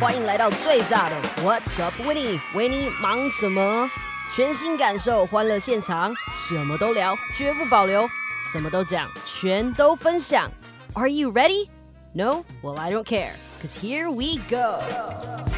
欢迎来到最炸的 What's Up Winnie，维尼忙什么？全新感受欢乐现场，什么都聊，绝不保留，什么都讲，全都分享。Are you ready? No? Well, I don't care, cause here we go.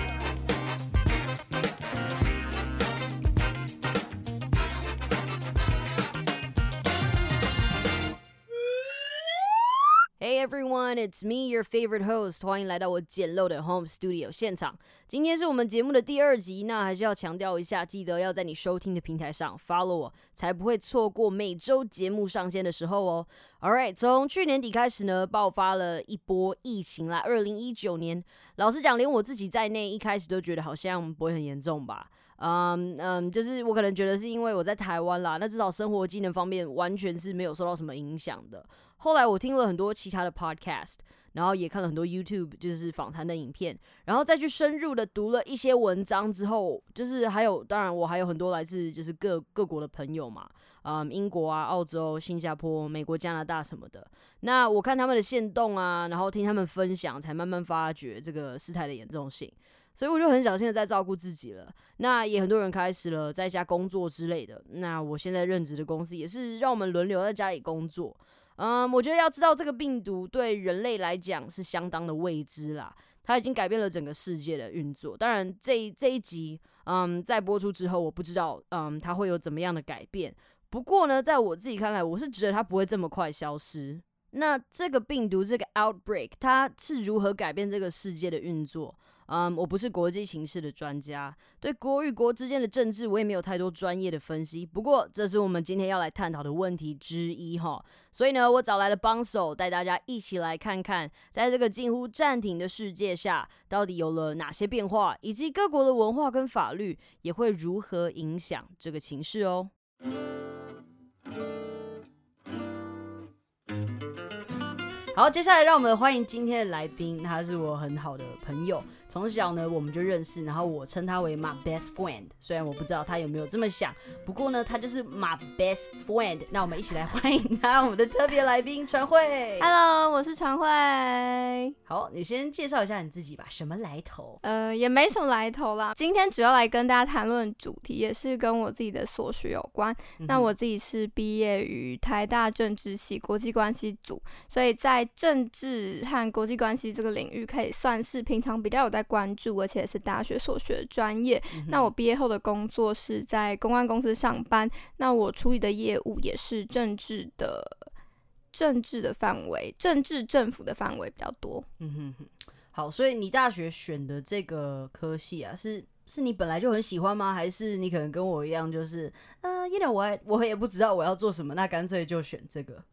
Everyone, it's me, your favorite host. 欢迎来到我简陋的 home studio 现场。今天是我们节目的第二集，那还是要强调一下，记得要在你收听的平台上 follow 我，才不会错过每周节目上线的时候哦。All right，从去年底开始呢，爆发了一波疫情啦。二零一九年，老实讲，连我自己在内，一开始都觉得好像不会很严重吧。嗯嗯，就是我可能觉得是因为我在台湾啦，那至少生活技能方面完全是没有受到什么影响的。后来我听了很多其他的 podcast，然后也看了很多 YouTube 就是访谈的影片，然后再去深入的读了一些文章之后，就是还有当然我还有很多来自就是各各国的朋友嘛，嗯，英国啊、澳洲、新加坡、美国、加拿大什么的。那我看他们的线动啊，然后听他们分享，才慢慢发觉这个事态的严重性。所以我就很小心的在照顾自己了。那也很多人开始了在家工作之类的。那我现在任职的公司也是让我们轮流在家里工作。嗯，我觉得要知道这个病毒对人类来讲是相当的未知啦。它已经改变了整个世界的运作。当然，这这一集，嗯，在播出之后，我不知道，嗯，它会有怎么样的改变。不过呢，在我自己看来，我是觉得它不会这么快消失。那这个病毒，这个 outbreak，它是如何改变这个世界的运作？嗯，我不是国际形势的专家，对国与国之间的政治我也没有太多专业的分析。不过，这是我们今天要来探讨的问题之一哈。所以呢，我找来了帮手，带大家一起来看看，在这个近乎暂停的世界下，到底有了哪些变化，以及各国的文化跟法律也会如何影响这个情势哦。好，接下来让我们欢迎今天的来宾，他是我很好的朋友。从小呢，我们就认识，然后我称他为 my best friend。虽然我不知道他有没有这么想，不过呢，他就是 my best friend。那我们一起来欢迎他，我们的特别来宾传慧。Hello，我是传慧。好，你先介绍一下你自己吧，什么来头？呃，也没什么来头啦。今天主要来跟大家谈论主题，也是跟我自己的所学有关。那我自己是毕业于台大政治系国际关系组，所以在政治和国际关系这个领域，可以算是平常比较有在。关注，而且是大学所学的专业。那我毕业后的工作是在公关公司上班。那我处理的业务也是政治的，政治的范围，政治政府的范围比较多。嗯哼哼，好，所以你大学选的这个科系啊，是是你本来就很喜欢吗？还是你可能跟我一样，就是呃，因为我我也不知道我要做什么，那干脆就选这个。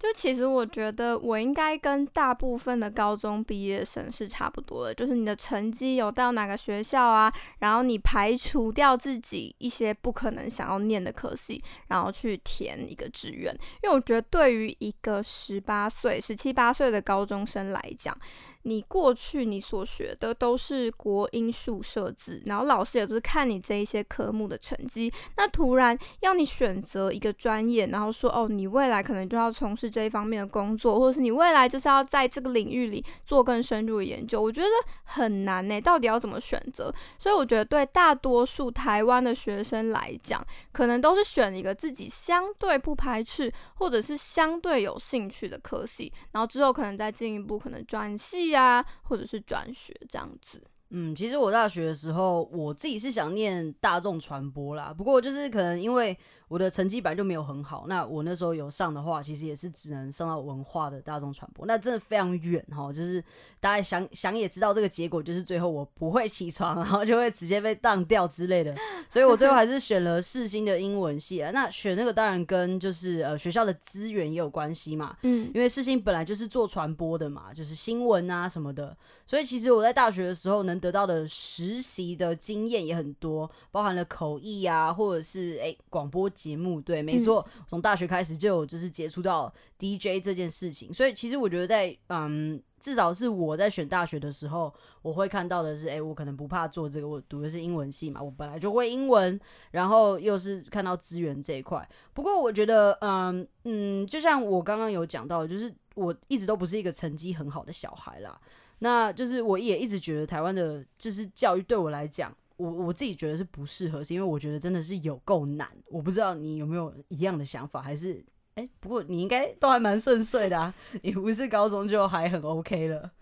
就其实我觉得我应该跟大部分的高中毕业生是差不多的，就是你的成绩有到哪个学校啊，然后你排除掉自己一些不可能想要念的科系，然后去填一个志愿。因为我觉得对于一个十八岁、十七八岁的高中生来讲，你过去你所学的都是国英数设置，然后老师也都是看你这一些科目的成绩。那突然要你选择一个专业，然后说哦，你未来可能就要从事这一方面的工作，或者是你未来就是要在这个领域里做更深入的研究，我觉得很难呢。到底要怎么选择？所以我觉得对大多数台湾的学生来讲，可能都是选一个自己相对不排斥，或者是相对有兴趣的科系，然后之后可能再进一步可能转系。呀，或者是转学这样子。嗯，其实我大学的时候，我自己是想念大众传播啦。不过就是可能因为。我的成绩本来就没有很好，那我那时候有上的话，其实也是只能上到文化的大众传播，那真的非常远哈。就是大家想想也知道，这个结果就是最后我不会起床，然后就会直接被当掉之类的。所以我最后还是选了世新的英文系啊。那选那个当然跟就是呃学校的资源也有关系嘛，嗯，因为世新本来就是做传播的嘛，就是新闻啊什么的。所以其实我在大学的时候能得到的实习的经验也很多，包含了口译啊，或者是哎广播。节目对，没错，从大学开始就有就是接触到 DJ 这件事情，所以其实我觉得在嗯，至少是我在选大学的时候，我会看到的是，哎，我可能不怕做这个，我读的是英文系嘛，我本来就会英文，然后又是看到资源这一块。不过我觉得，嗯嗯，就像我刚刚有讲到，就是我一直都不是一个成绩很好的小孩啦。那就是我也一直觉得台湾的就是教育对我来讲，我我自己觉得是不适合，是因为我觉得真的是有够难。我不知道你有没有一样的想法，还是哎，不过你应该都还蛮顺遂的啊，你不是高中就还很 OK 了。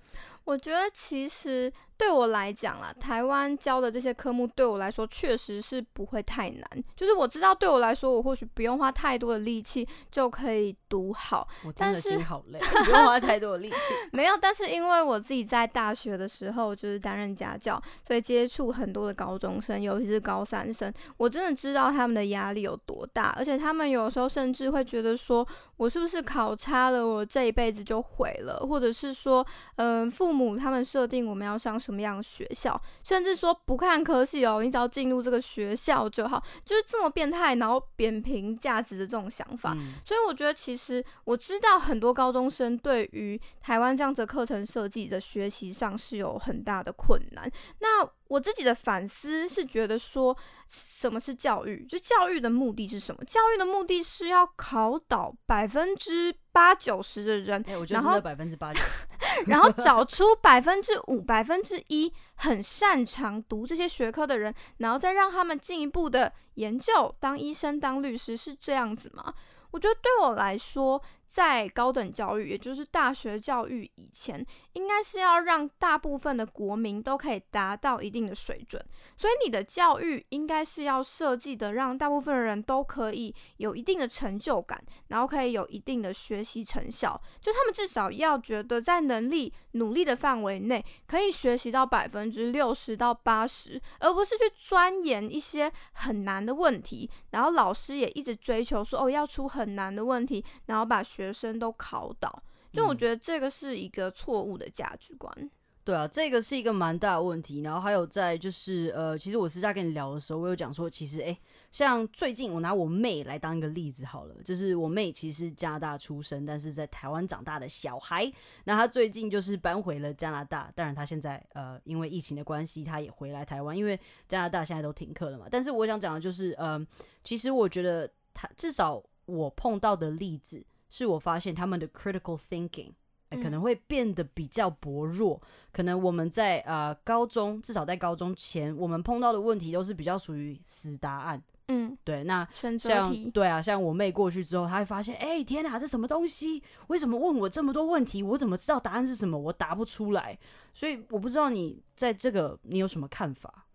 我觉得其实对我来讲啦，台湾教的这些科目对我来说确实是不会太难。就是我知道对我来说，我或许不用花太多的力气就可以读好。我真的心好累，不用花太多的力气。没有，但是因为我自己在大学的时候就是担任家教，所以接触很多的高中生，尤其是高三生，我真的知道他们的压力有多大。而且他们有时候甚至会觉得说，我是不是考差了，我这一辈子就毁了？或者是说，嗯，父。母他们设定我们要上什么样的学校，甚至说不看科系哦，你只要进入这个学校就好，就是这么变态，然后扁平价值的这种想法。所以我觉得，其实我知道很多高中生对于台湾这样子的课程设计的学习上是有很大的困难。那我自己的反思是觉得说，什么是教育？就教育的目的是什么？教育的目的是要考倒百分之八九十的人，然后百分之八九十，然后找出 百分之五、百分之一很擅长读这些学科的人，然后再让他们进一步的研究，当医生、当律师，是这样子吗？我觉得对我来说。在高等教育，也就是大学教育以前，应该是要让大部分的国民都可以达到一定的水准。所以你的教育应该是要设计的，让大部分的人都可以有一定的成就感，然后可以有一定的学习成效。就他们至少要觉得在能力努力的范围内，可以学习到百分之六十到八十，而不是去钻研一些很难的问题。然后老师也一直追求说，哦，要出很难的问题，然后把。学生都考倒，就我觉得这个是一个错误的价值观。对啊，这个是一个蛮大的问题。然后还有在就是呃，其实我私下跟你聊的时候，我有讲说，其实哎，像最近我拿我妹来当一个例子好了，就是我妹其实加拿大出生，但是在台湾长大的小孩。那她最近就是搬回了加拿大，当然她现在呃因为疫情的关系，她也回来台湾，因为加拿大现在都停课了嘛。但是我想讲的就是，嗯，其实我觉得她至少我碰到的例子。是我发现他们的 critical thinking 可能会变得比较薄弱。可能我们在呃高中，至少在高中前，我们碰到的问题都是比较属于死答案。嗯，对。那像对啊，像我妹过去之后，她会发现，哎，天哪，这什么东西？为什么问我这么多问题？我怎么知道答案是什么？我答不出来。所以我不知道你在这个你有什么看法？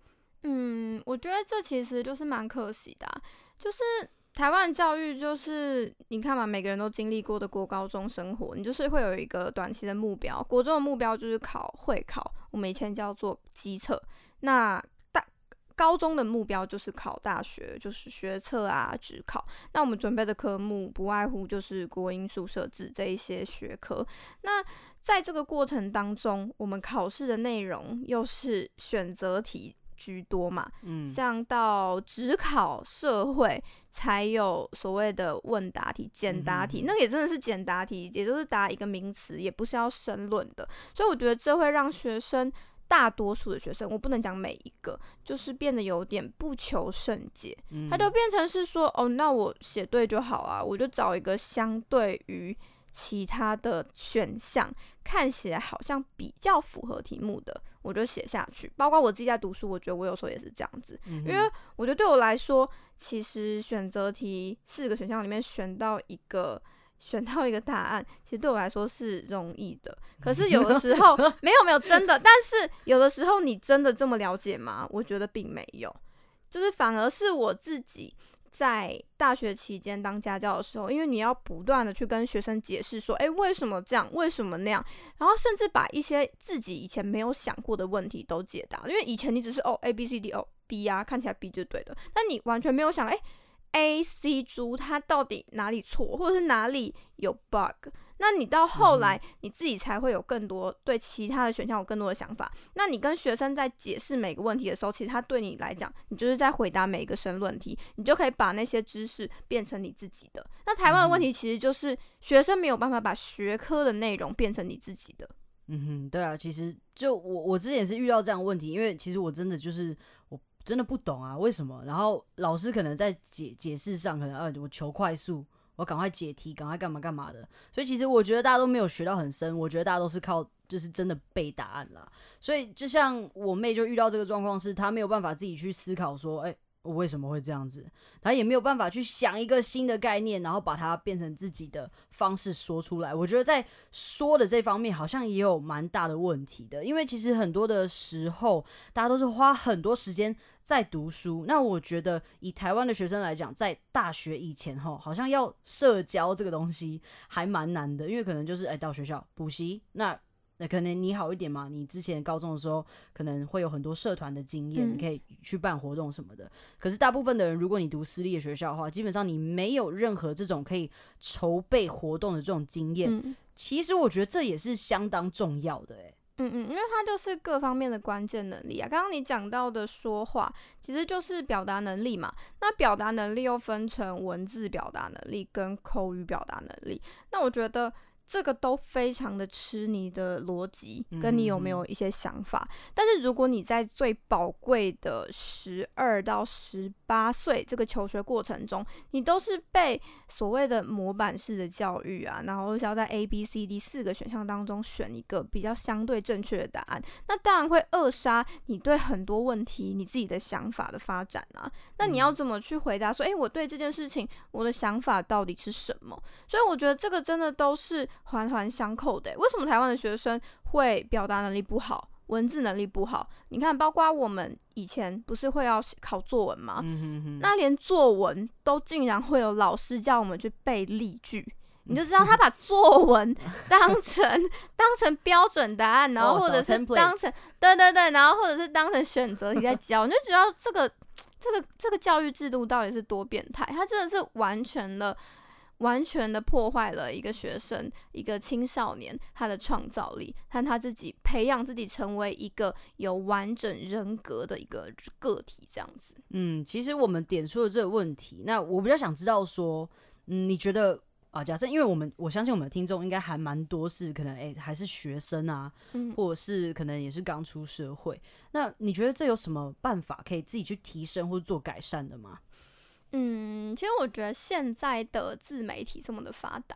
嗯，我觉得这其实就是蛮可惜的，就是。台湾教育就是你看嘛，每个人都经历过的国高中生活，你就是会有一个短期的目标。国中的目标就是考会考，我们以前叫做基测。那大高中的目标就是考大学，就是学测啊、职考。那我们准备的科目不外乎就是国英数设置这一些学科。那在这个过程当中，我们考试的内容又是选择题。居多嘛，嗯，像到只考社会才有所谓的问答题、简答题，那个也真的是简答题，也就是答一个名词，也不是要申论的。所以我觉得这会让学生大多数的学生，我不能讲每一个，就是变得有点不求甚解，他就变成是说，哦，那我写对就好啊，我就找一个相对于。其他的选项看起来好像比较符合题目的，我就写下去。包括我自己在读书，我觉得我有时候也是这样子，因为我觉得对我来说，其实选择题四个选项里面选到一个，选到一个答案，其实对我来说是容易的。可是有的时候 没有没有真的，但是有的时候你真的这么了解吗？我觉得并没有，就是反而是我自己。在大学期间当家教的时候，因为你要不断的去跟学生解释说，哎，为什么这样，为什么那样，然后甚至把一些自己以前没有想过的问题都解答。因为以前你只是哦 A B C D 哦 B 啊，看起来 B 就对的，但你完全没有想，哎 A C 猪它到底哪里错，或者是哪里有 bug。那你到后来你自己才会有更多对其他的选项有更多的想法。那你跟学生在解释每个问题的时候，其实他对你来讲，你就是在回答每一个申论题，你就可以把那些知识变成你自己的。那台湾的问题其实就是学生没有办法把学科的内容变成你自己的。嗯哼，对啊，其实就我我之前也是遇到这样的问题，因为其实我真的就是我真的不懂啊，为什么？然后老师可能在解解释上可能呃我求快速。我赶快解题，赶快干嘛干嘛的。所以其实我觉得大家都没有学到很深，我觉得大家都是靠就是真的背答案啦。所以就像我妹就遇到这个状况，是她没有办法自己去思考说，哎。我为什么会这样子？他也没有办法去想一个新的概念，然后把它变成自己的方式说出来。我觉得在说的这方面好像也有蛮大的问题的，因为其实很多的时候，大家都是花很多时间在读书。那我觉得以台湾的学生来讲，在大学以前哈，好像要社交这个东西还蛮难的，因为可能就是哎到学校补习那。那可能你好一点嘛？你之前高中的时候可能会有很多社团的经验，你可以去办活动什么的。可是大部分的人，如果你读私立的学校的话，基本上你没有任何这种可以筹备活动的这种经验。其实我觉得这也是相当重要的，诶。嗯嗯，因为它就是各方面的关键能力啊。刚刚你讲到的说话，其实就是表达能力嘛。那表达能力又分成文字表达能力跟口语表达能力。那我觉得。这个都非常的吃你的逻辑，跟你有没有一些想法。但是如果你在最宝贵的十二到十八岁这个求学过程中，你都是被所谓的模板式的教育啊，然后是要在 A、B、C、D 四个选项当中选一个比较相对正确的答案，那当然会扼杀你对很多问题你自己的想法的发展啊。那你要怎么去回答说，诶，我对这件事情我的想法到底是什么？所以我觉得这个真的都是。环环相扣的，为什么台湾的学生会表达能力不好，文字能力不好？你看，包括我们以前不是会要考作文吗？那连作文都竟然会有老师叫我们去背例句，你就知道他把作文当成当成标准答案，然后或者是当成对对对，然后或者是当成选择题在教，你就觉得这个这个这个教育制度到底是多变态？他真的是完全的。完全的破坏了一个学生、一个青少年他的创造力，和他自己培养自己成为一个有完整人格的一个个体，这样子。嗯，其实我们点出了这个问题，那我比较想知道说，嗯，你觉得啊，假设因为我们我相信我们的听众应该还蛮多是可能诶还是学生啊，嗯，或者是可能也是刚出社会，那你觉得这有什么办法可以自己去提升或者做改善的吗？嗯，其实我觉得现在的自媒体这么的发达，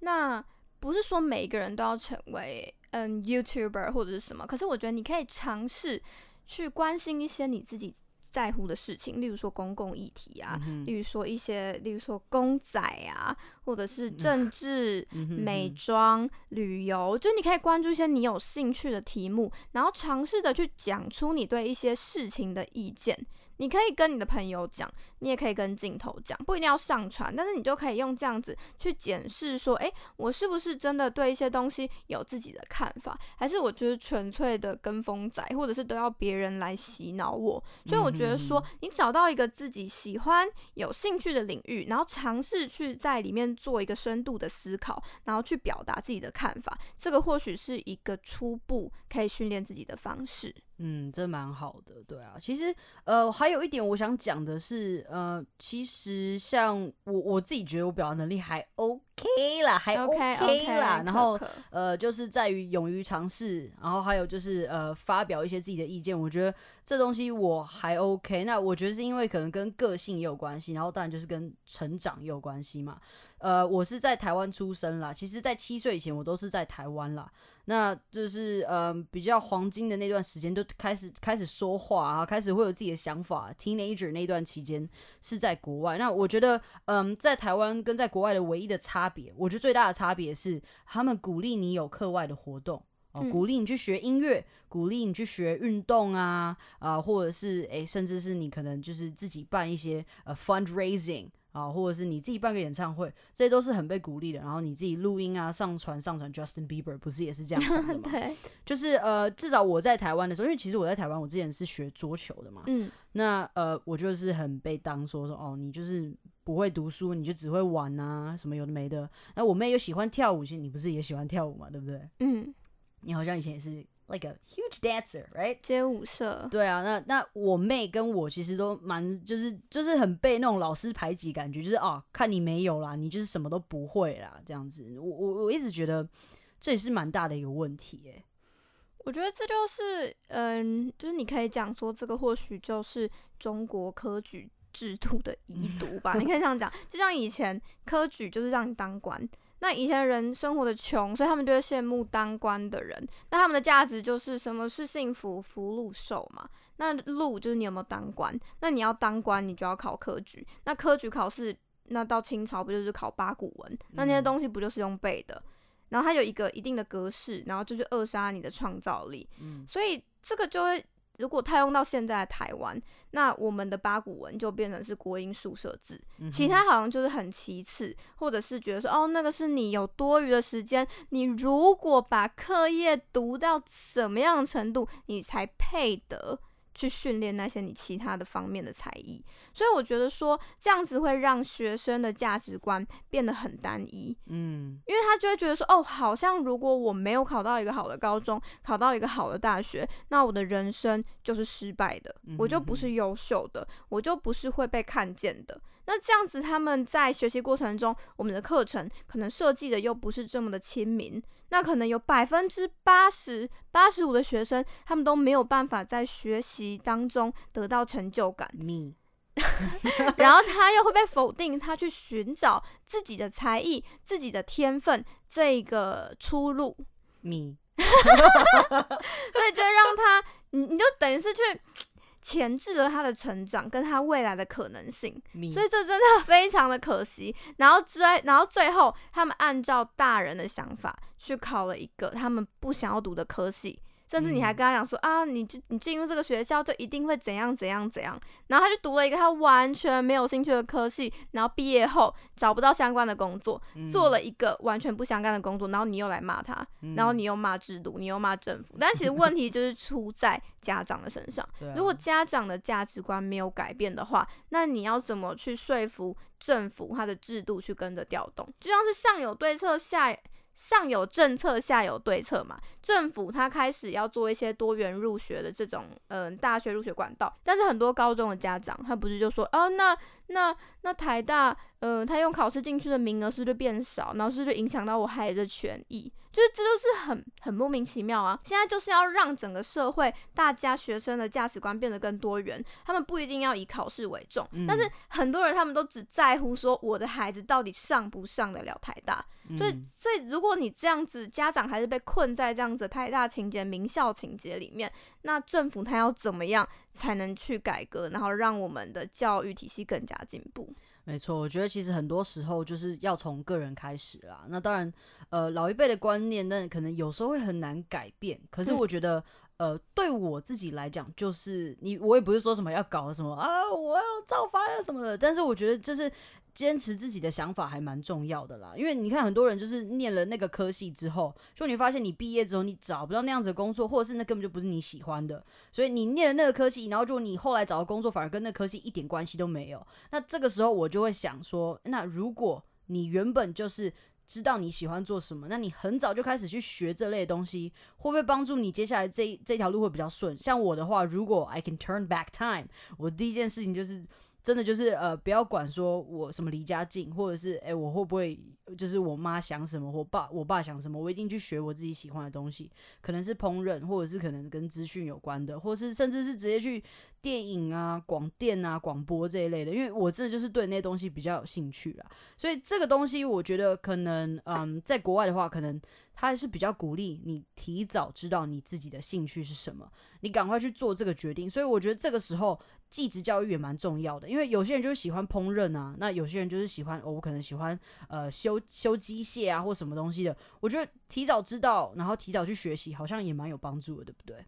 那不是说每一个人都要成为嗯 YouTuber 或者是什么，可是我觉得你可以尝试去关心一些你自己在乎的事情，例如说公共议题啊，例如说一些，例如说公仔啊，或者是政治、美妆、旅游，就你可以关注一些你有兴趣的题目，然后尝试的去讲出你对一些事情的意见。你可以跟你的朋友讲，你也可以跟镜头讲，不一定要上传，但是你就可以用这样子去检视说，诶，我是不是真的对一些东西有自己的看法，还是我就是纯粹的跟风仔，或者是都要别人来洗脑我？所以我觉得说，你找到一个自己喜欢、有兴趣的领域，然后尝试去在里面做一个深度的思考，然后去表达自己的看法，这个或许是一个初步可以训练自己的方式。嗯，这蛮好的，对啊。其实，呃，还有一点我想讲的是，呃，其实像我我自己觉得我表达能力还 OK 啦，还 OK 啦。然后，呃，就是在于勇于尝试，然后还有就是呃，发表一些自己的意见。我觉得这东西我还 OK。那我觉得是因为可能跟个性也有关系，然后当然就是跟成长也有关系嘛。呃，我是在台湾出生啦，其实在七岁以前我都是在台湾啦。那就是嗯，比较黄金的那段时间，都开始开始说话啊，开始会有自己的想法。Teenager 那段期间是在国外。那我觉得，嗯，在台湾跟在国外的唯一的差别，我觉得最大的差别是，他们鼓励你有课外的活动哦，鼓励你去学音乐，鼓励你去学运动啊啊，或者是诶，甚至是你可能就是自己办一些呃 fundraising。啊，或者是你自己办个演唱会，这些都是很被鼓励的。然后你自己录音啊，上传上传，Justin Bieber 不是也是这样的 吗？对，就是呃，至少我在台湾的时候，因为其实我在台湾，我之前是学桌球的嘛。嗯。那呃，我就是很被当说说哦，你就是不会读书，你就只会玩啊，什么有的没的。那我妹又喜欢跳舞，其实你不是也喜欢跳舞嘛，对不对？嗯。你好像以前也是。Like a huge dancer, right？街舞社。对啊，那那我妹跟我其实都蛮，就是就是很被那种老师排挤，感觉就是啊，看你没有啦，你就是什么都不会啦，这样子。我我我一直觉得这也是蛮大的一个问题，诶。我觉得这就是，嗯，就是你可以讲说，这个或许就是中国科举。制度的遗毒吧，你可以这样讲。就像以前科举就是让你当官，那以前人生活的穷，所以他们就会羡慕当官的人。那他们的价值就是什么是幸福？福禄寿嘛。那禄就是你有没有当官？那你要当官，你就要考科举。那科举考试，那到清朝不就是考八股文？那那些东西不就是用背的？然后它有一个一定的格式，然后就去扼杀你的创造力。嗯，所以这个就会，如果套用到现在的台湾，那我们的八股文就变成是国音数设字，其他好像就是很其次，或者是觉得说，哦，那个是你有多余的时间，你如果把课业读到什么样的程度，你才配得。去训练那些你其他的方面的才艺，所以我觉得说这样子会让学生的价值观变得很单一，嗯，因为他就会觉得说，哦，好像如果我没有考到一个好的高中，考到一个好的大学，那我的人生就是失败的，我就不是优秀的，我就不是会被看见的。那这样子，他们在学习过程中，我们的课程可能设计的又不是这么的亲民，那可能有百分之八十八十五的学生，他们都没有办法在学习当中得到成就感。你 然后他又会被否定，他去寻找自己的才艺、自己的天分这个出路。你，所以就让他，你你就等于是去。钳制了他的成长跟他未来的可能性，所以这真的 非常的可惜。然后最然后最后，他们按照大人的想法去考了一个他们不想要读的科系。甚至你还跟他讲说啊，你就你进入这个学校就一定会怎样怎样怎样，然后他就读了一个他完全没有兴趣的科系，然后毕业后找不到相关的工作，做了一个完全不相干的工作，然后你又来骂他，然后你又骂制度，你又骂政府，但其实问题就是出在家长的身上。如果家长的价值观没有改变的话，那你要怎么去说服政府他的制度去跟着调动？就像是上有对策下。上有政策，下有对策嘛。政府它开始要做一些多元入学的这种，嗯，大学入学管道。但是很多高中的家长，他不是就说，哦，那那那台大，呃，他用考试进去的名额是不是就变少？然后是不是就影响到我孩子的权益？就是这都是很很莫名其妙啊！现在就是要让整个社会大家学生的价值观变得更多元，他们不一定要以考试为重，但是很多人他们都只在乎说我的孩子到底上不上得了台大。所以，所以如果你这样子，家长还是被困在这样子台大情节、名校情节里面，那政府他要怎么样才能去改革，然后让我们的教育体系更加进步？没错，我觉得其实很多时候就是要从个人开始啦。那当然，呃，老一辈的观念，那可能有时候会很难改变。可是我觉得，呃，对我自己来讲，就是你，我也不是说什么要搞什么啊，我要造反啊什么的。但是我觉得，就是。坚持自己的想法还蛮重要的啦，因为你看很多人就是念了那个科系之后，就你发现你毕业之后你找不到那样子的工作，或者是那根本就不是你喜欢的，所以你念了那个科系，然后就你后来找的工作反而跟那科系一点关系都没有。那这个时候我就会想说，那如果你原本就是知道你喜欢做什么，那你很早就开始去学这类东西，会不会帮助你接下来这这条路会比较顺？像我的话，如果 I can turn back time，我第一件事情就是。真的就是呃，不要管说我什么离家近，或者是哎，我会不会就是我妈想什么，我爸我爸想什么，我一定去学我自己喜欢的东西，可能是烹饪，或者是可能跟资讯有关的，或是甚至是直接去电影啊、广电啊、广播这一类的，因为我真的就是对那些东西比较有兴趣啦。所以这个东西我觉得可能嗯，在国外的话，可能他还是比较鼓励你提早知道你自己的兴趣是什么，你赶快去做这个决定。所以我觉得这个时候。技职教育也蛮重要的，因为有些人就是喜欢烹饪啊，那有些人就是喜欢，哦我可能喜欢呃修修机械啊或什么东西的。我觉得提早知道，然后提早去学习，好像也蛮有帮助的，对不对？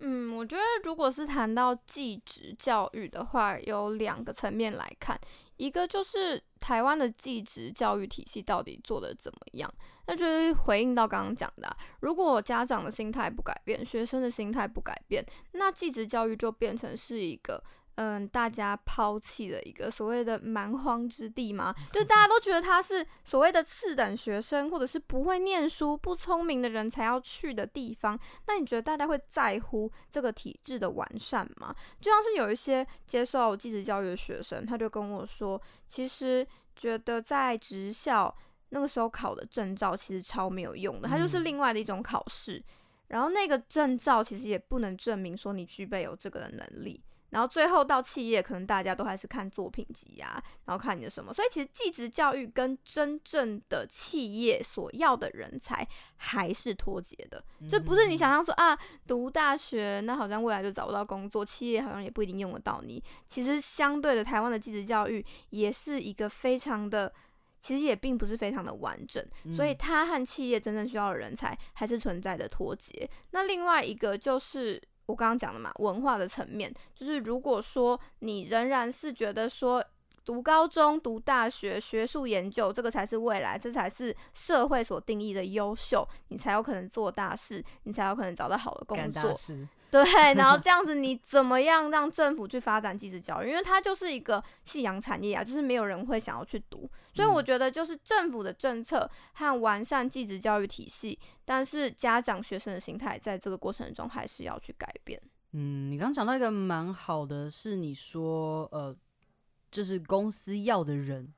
嗯，我觉得如果是谈到继职教育的话，有两个层面来看，一个就是台湾的继职教育体系到底做的怎么样，那就是回应到刚刚讲的，如果家长的心态不改变，学生的心态不改变，那继职教育就变成是一个。嗯，大家抛弃的一个所谓的蛮荒之地嘛，就大家都觉得他是所谓的次等学生，或者是不会念书、不聪明的人才要去的地方。那你觉得大家会在乎这个体制的完善吗？就像是有一些接受继职教育的学生，他就跟我说，其实觉得在职校那个时候考的证照其实超没有用的，它就是另外的一种考试，然后那个证照其实也不能证明说你具备有这个的能力。然后最后到企业，可能大家都还是看作品集啊，然后看你的什么。所以其实技职教育跟真正的企业所要的人才还是脱节的，就不是你想象说啊，读大学那好像未来就找不到工作，企业好像也不一定用得到你。其实相对的，台湾的技职教育也是一个非常的。其实也并不是非常的完整，所以它和企业真正需要的人才还是存在的脱节。那另外一个就是我刚刚讲的嘛，文化的层面，就是如果说你仍然是觉得说读高中、读大学、学术研究这个才是未来，这才是社会所定义的优秀，你才有可能做大事，你才有可能找到好的工作。对，然后这样子，你怎么样让政府去发展继职教育？因为它就是一个夕阳产业啊，就是没有人会想要去读。所以我觉得，就是政府的政策和完善继职教育体系，但是家长、学生的心态在这个过程中还是要去改变。嗯，你刚讲到一个蛮好的，是你说，呃，就是公司要的人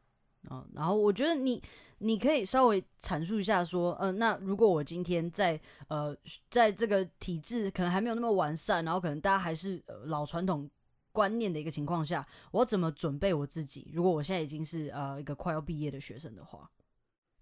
啊，然后我觉得你。你可以稍微阐述一下，说，嗯，那如果我今天在呃，在这个体制可能还没有那么完善，然后可能大家还是老传统观念的一个情况下，我怎么准备我自己？如果我现在已经是呃一个快要毕业的学生的话，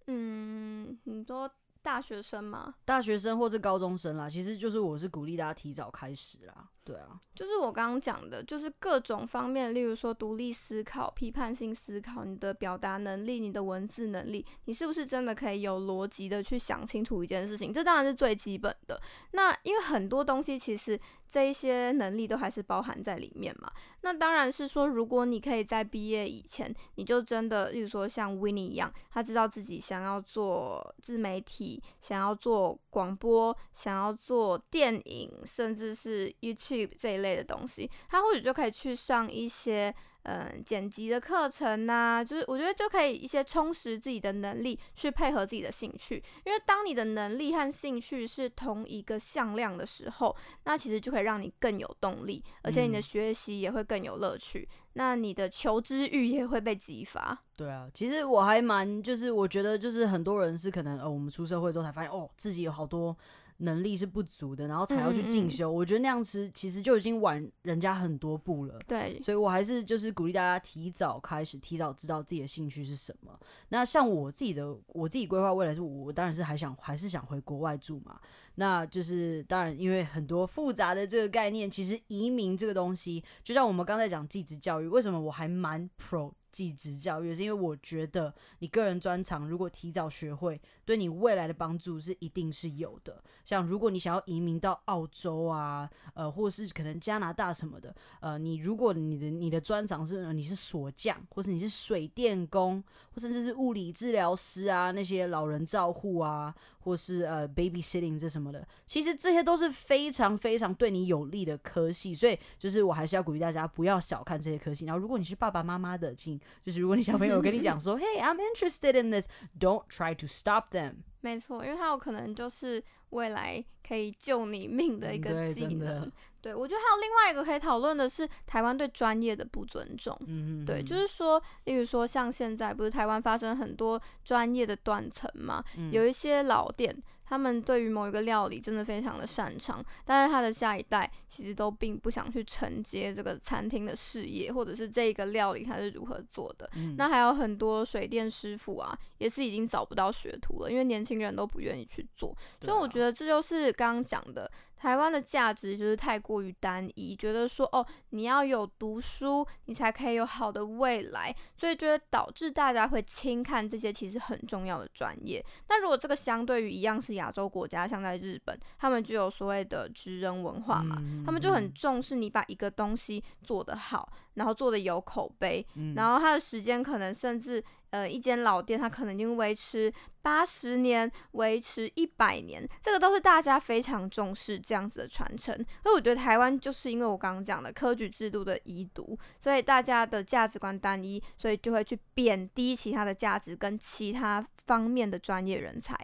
嗯，你说。大学生吗？大学生或是高中生啦，其实就是我是鼓励大家提早开始啦。对啊，就是我刚刚讲的，就是各种方面，例如说独立思考、批判性思考，你的表达能力、你的文字能力，你是不是真的可以有逻辑的去想清楚一件事情？这当然是最基本的。那因为很多东西其实。这一些能力都还是包含在里面嘛？那当然是说，如果你可以在毕业以前，你就真的，例如说像 w i n n i e 一样，他知道自己想要做自媒体，想要做广播，想要做电影，甚至是 YouTube 这一类的东西，他或许就可以去上一些。嗯，剪辑的课程呐，就是我觉得就可以一些充实自己的能力，去配合自己的兴趣。因为当你的能力和兴趣是同一个向量的时候，那其实就可以让你更有动力，而且你的学习也会更有乐趣。那你的求知欲也会被激发。对啊，其实我还蛮就是我觉得就是很多人是可能呃，我们出社会之后才发现哦，自己有好多。能力是不足的，然后才要去进修。我觉得那样子其实就已经晚人家很多步了。对，所以我还是就是鼓励大家提早开始，提早知道自己的兴趣是什么。那像我自己的，我自己规划未来是，我当然是还想还是想回国外住嘛。那就是当然，因为很多复杂的这个概念，其实移民这个东西，就像我们刚才讲继职教育，为什么我还蛮 pro。技职教育是因为我觉得你个人专长如果提早学会，对你未来的帮助是一定是有的。像如果你想要移民到澳洲啊，呃，或者是可能加拿大什么的，呃，你如果你的你的专长是你是锁匠，或是你是水电工，或甚至是物理治疗师啊，那些老人照护啊。或是呃，baby sitting 这什么的，其实这些都是非常非常对你有利的科系，所以就是我还是要鼓励大家不要小看这些科系。然后，如果你是爸爸妈妈的，请就是如果你小朋友跟你讲说，Hey, I'm interested in this, don't try to stop them。没错，因为他有可能就是未来可以救你命的一个技能。对，我觉得还有另外一个可以讨论的是台湾对专业的不尊重。嗯对，就是说，例如说像现在不是台湾发生很多专业的断层嘛，有一些老店。他们对于某一个料理真的非常的擅长，但是他的下一代其实都并不想去承接这个餐厅的事业，或者是这个料理它是如何做的。那还有很多水电师傅啊，也是已经找不到学徒了，因为年轻人都不愿意去做。所以我觉得这就是刚刚讲的。台湾的价值就是太过于单一，觉得说哦，你要有读书，你才可以有好的未来，所以觉得导致大家会轻看这些其实很重要的专业。那如果这个相对于一样是亚洲国家，像在日本，他们就有所谓的职人文化嘛，他们就很重视你把一个东西做得好，然后做的有口碑，然后它的时间可能甚至。呃，一间老店，它可能已经维持八十年，维持一百年，这个都是大家非常重视这样子的传承。所以我觉得台湾就是因为我刚刚讲的科举制度的遗毒，所以大家的价值观单一，所以就会去贬低其他的价值跟其他方面的专业人才。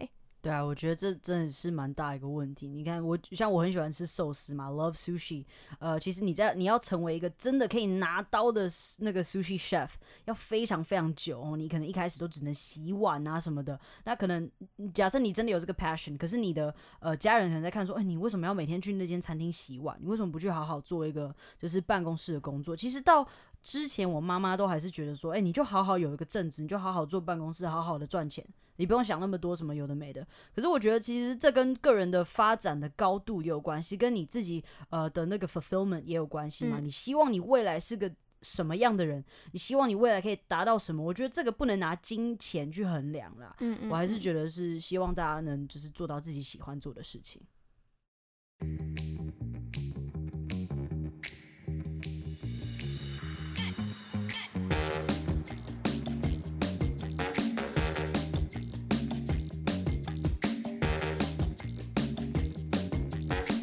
对啊，我觉得这真的是蛮大一个问题。你看，我像我很喜欢吃寿司嘛，love sushi。呃，其实你在你要成为一个真的可以拿刀的那个 sushi chef，要非常非常久哦。你可能一开始都只能洗碗啊什么的。那可能假设你真的有这个 passion，可是你的呃家人可能在看说，哎，你为什么要每天去那间餐厅洗碗？你为什么不去好好做一个就是办公室的工作？其实到之前，我妈妈都还是觉得说，哎，你就好好有一个正职，你就好好做办公室，好好的赚钱。你不用想那么多什么有的没的，可是我觉得其实这跟个人的发展的高度也有关系，跟你自己呃的那个 fulfillment 也有关系嘛。你希望你未来是个什么样的人？你希望你未来可以达到什么？我觉得这个不能拿金钱去衡量啦。嗯嗯，我还是觉得是希望大家能就是做到自己喜欢做的事情。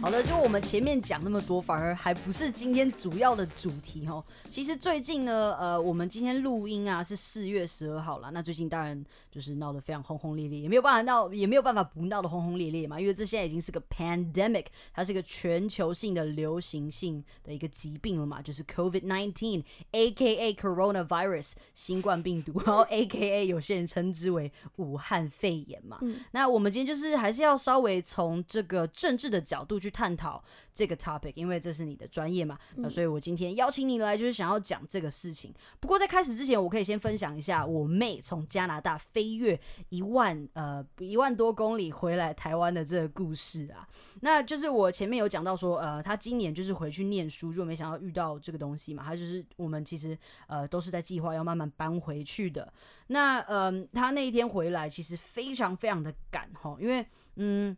好的，就我们前面讲那么多，反而还不是今天主要的主题哦。其实最近呢，呃，我们今天录音啊是四月十二号了。那最近当然就是闹得非常轰轰烈烈，也没有办法闹，也没有办法不闹得轰轰烈烈嘛。因为这现在已经是个 pandemic，它是一个全球性的流行性的一个疾病了嘛，就是 COVID nineteen，A K A coronavirus 新冠病毒，然后 A K A 有些人称之为武汉肺炎嘛。那我们今天就是还是要稍微从这个政治的角度去。探讨这个 topic，因为这是你的专业嘛，那所以我今天邀请你来，就是想要讲这个事情。不过在开始之前，我可以先分享一下我妹从加拿大飞越一万呃一万多公里回来台湾的这个故事啊。那就是我前面有讲到说，呃，她今年就是回去念书，就没想到遇到这个东西嘛。她就是我们其实呃都是在计划要慢慢搬回去的。那嗯，她那一天回来其实非常非常的赶哈，因为嗯。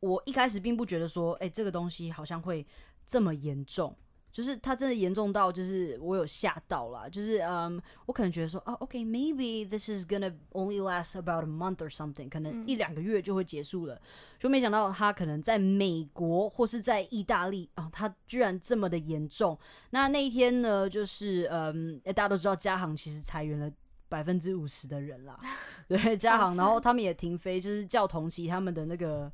我一开始并不觉得说，哎，这个东西好像会这么严重，就是它真的严重到，就是我有吓到了，就是嗯，我可能觉得说，哦，OK，maybe this is gonna only last about a month or something，可能一两个月就会结束了，就没想到它可能在美国或是在意大利啊，它居然这么的严重。那那一天呢，就是嗯，大家都知道，嘉行其实裁员了百分之五十的人啦，对，嘉行，然后他们也停飞，就是叫同期他们的那个。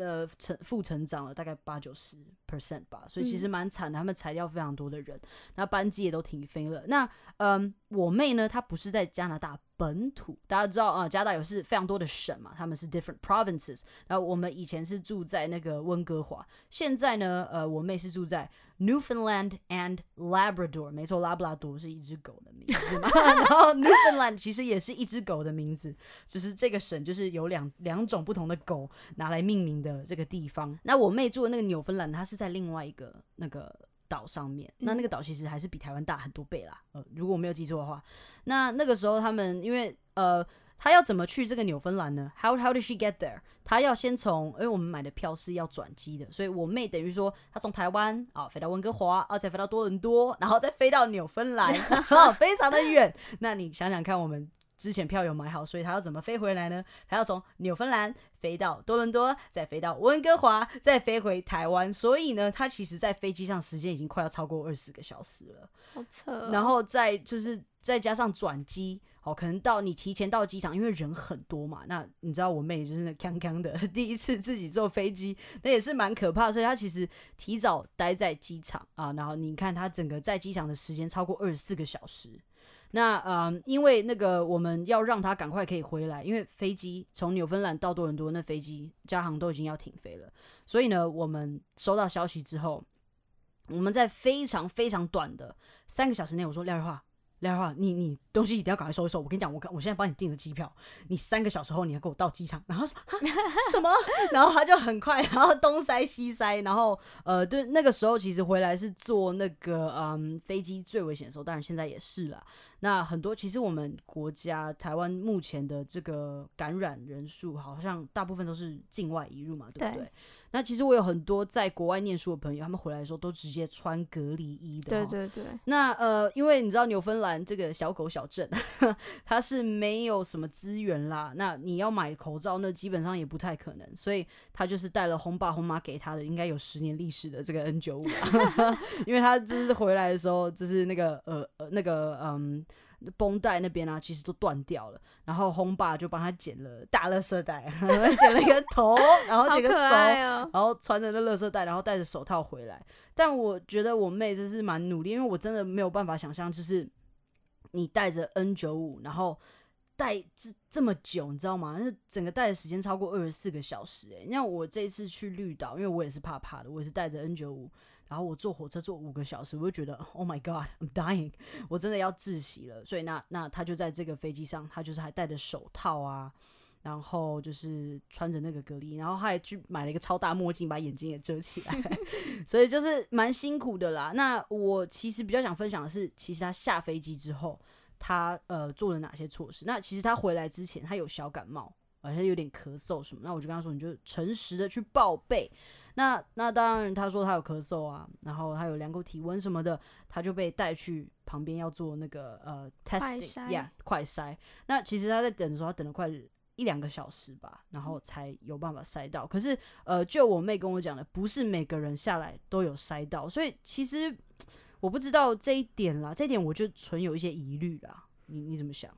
呃，成负成长了大概八九十 percent 吧，所以其实蛮惨的。他们裁掉非常多的人，那班机也都停飞了。那嗯，我妹呢，她不是在加拿大本土，大家知道啊，加拿大有是非常多的省嘛，他们是 different provinces。然后我们以前是住在那个温哥华，现在呢，呃，我妹是住在。Newfoundland and Labrador，没错，拉布拉多是一只狗的名字嘛。然后 Newfoundland 其实也是一只狗的名字，就是这个省就是有两两种不同的狗拿来命名的这个地方。那我妹住的那个纽芬兰，它是在另外一个那个岛上面。那那个岛其实还是比台湾大很多倍啦。呃，如果我没有记错的话，那那个时候他们因为呃。他要怎么去这个纽芬兰呢？How how did she get there？他要先从，因为我们买的票是要转机的，所以我妹等于说，她从台湾啊飞到温哥华，而且飞到多伦多，然后再飞到纽芬兰，非常的远。那你想想看，我们之前票有买好，所以他要怎么飞回来呢？他要从纽芬兰飞到多伦多，再飞到温哥华，再飞回台湾。所以呢，他其实在飞机上时间已经快要超过二十个小时了，好扯。然后再就是再加上转机。可能到你提前到机场，因为人很多嘛。那你知道我妹就是那康康的，第一次自己坐飞机，那也是蛮可怕。所以她其实提早待在机场啊。然后你看她整个在机场的时间超过二十四个小时。那嗯，因为那个我们要让她赶快可以回来，因为飞机从纽芬兰到多伦多那飞机加航都已经要停飞了。所以呢，我们收到消息之后，我们在非常非常短的三个小时内，我说廖瑞华。廖华，你你东西一定要赶快收一收。我跟你讲，我我现在帮你订了机票，你三个小时后你要给我到机场。然后说什么？然后他就很快，然后东塞西塞，然后呃，对，那个时候其实回来是坐那个嗯飞机最危险的时候，当然现在也是了。那很多其实我们国家台湾目前的这个感染人数，好像大部分都是境外移入嘛，对不对？那其实我有很多在国外念书的朋友，他们回来的时候都直接穿隔离衣的。对对对。那呃，因为你知道纽芬兰这个小狗小镇，它是没有什么资源啦。那你要买口罩，那基本上也不太可能。所以他就是带了红爸红妈给他的，应该有十年历史的这个 N 九五。因为他就是回来的时候，就是那个呃呃那个嗯。绷带那边啊，其实都断掉了。然后轰爸就帮他剪了大垃圾袋，剪了一个头，然后剪个手，然后穿着那垃圾袋，然后戴着手套回来。但我觉得我妹真是蛮努力，因为我真的没有办法想象，就是你戴着 N 九五，然后。戴这这么久，你知道吗？那整个戴的时间超过二十四个小时，哎，像我这次去绿岛，因为我也是怕怕的，我也是戴着 N 九五，然后我坐火车坐五个小时，我就觉得 Oh my God，I'm dying，我真的要窒息了。所以那那他就在这个飞机上，他就是还戴着手套啊，然后就是穿着那个隔离，然后他还去买了一个超大墨镜，把眼睛也遮起来，所以就是蛮辛苦的啦。那我其实比较想分享的是，其实他下飞机之后。他呃做了哪些措施？那其实他回来之前，他有小感冒，而且有点咳嗽什么。那我就跟他说，你就诚实的去报备。那那当然，他说他有咳嗽啊，然后他有量过体温什么的，他就被带去旁边要做那个呃 testing，呀，快筛。那其实他在等的时候，他等了快一两个小时吧，然后才有办法筛到。可是呃，就我妹跟我讲的，不是每个人下来都有筛到，所以其实。我不知道这一点啦，这一点我就存有一些疑虑啦。你你怎么想？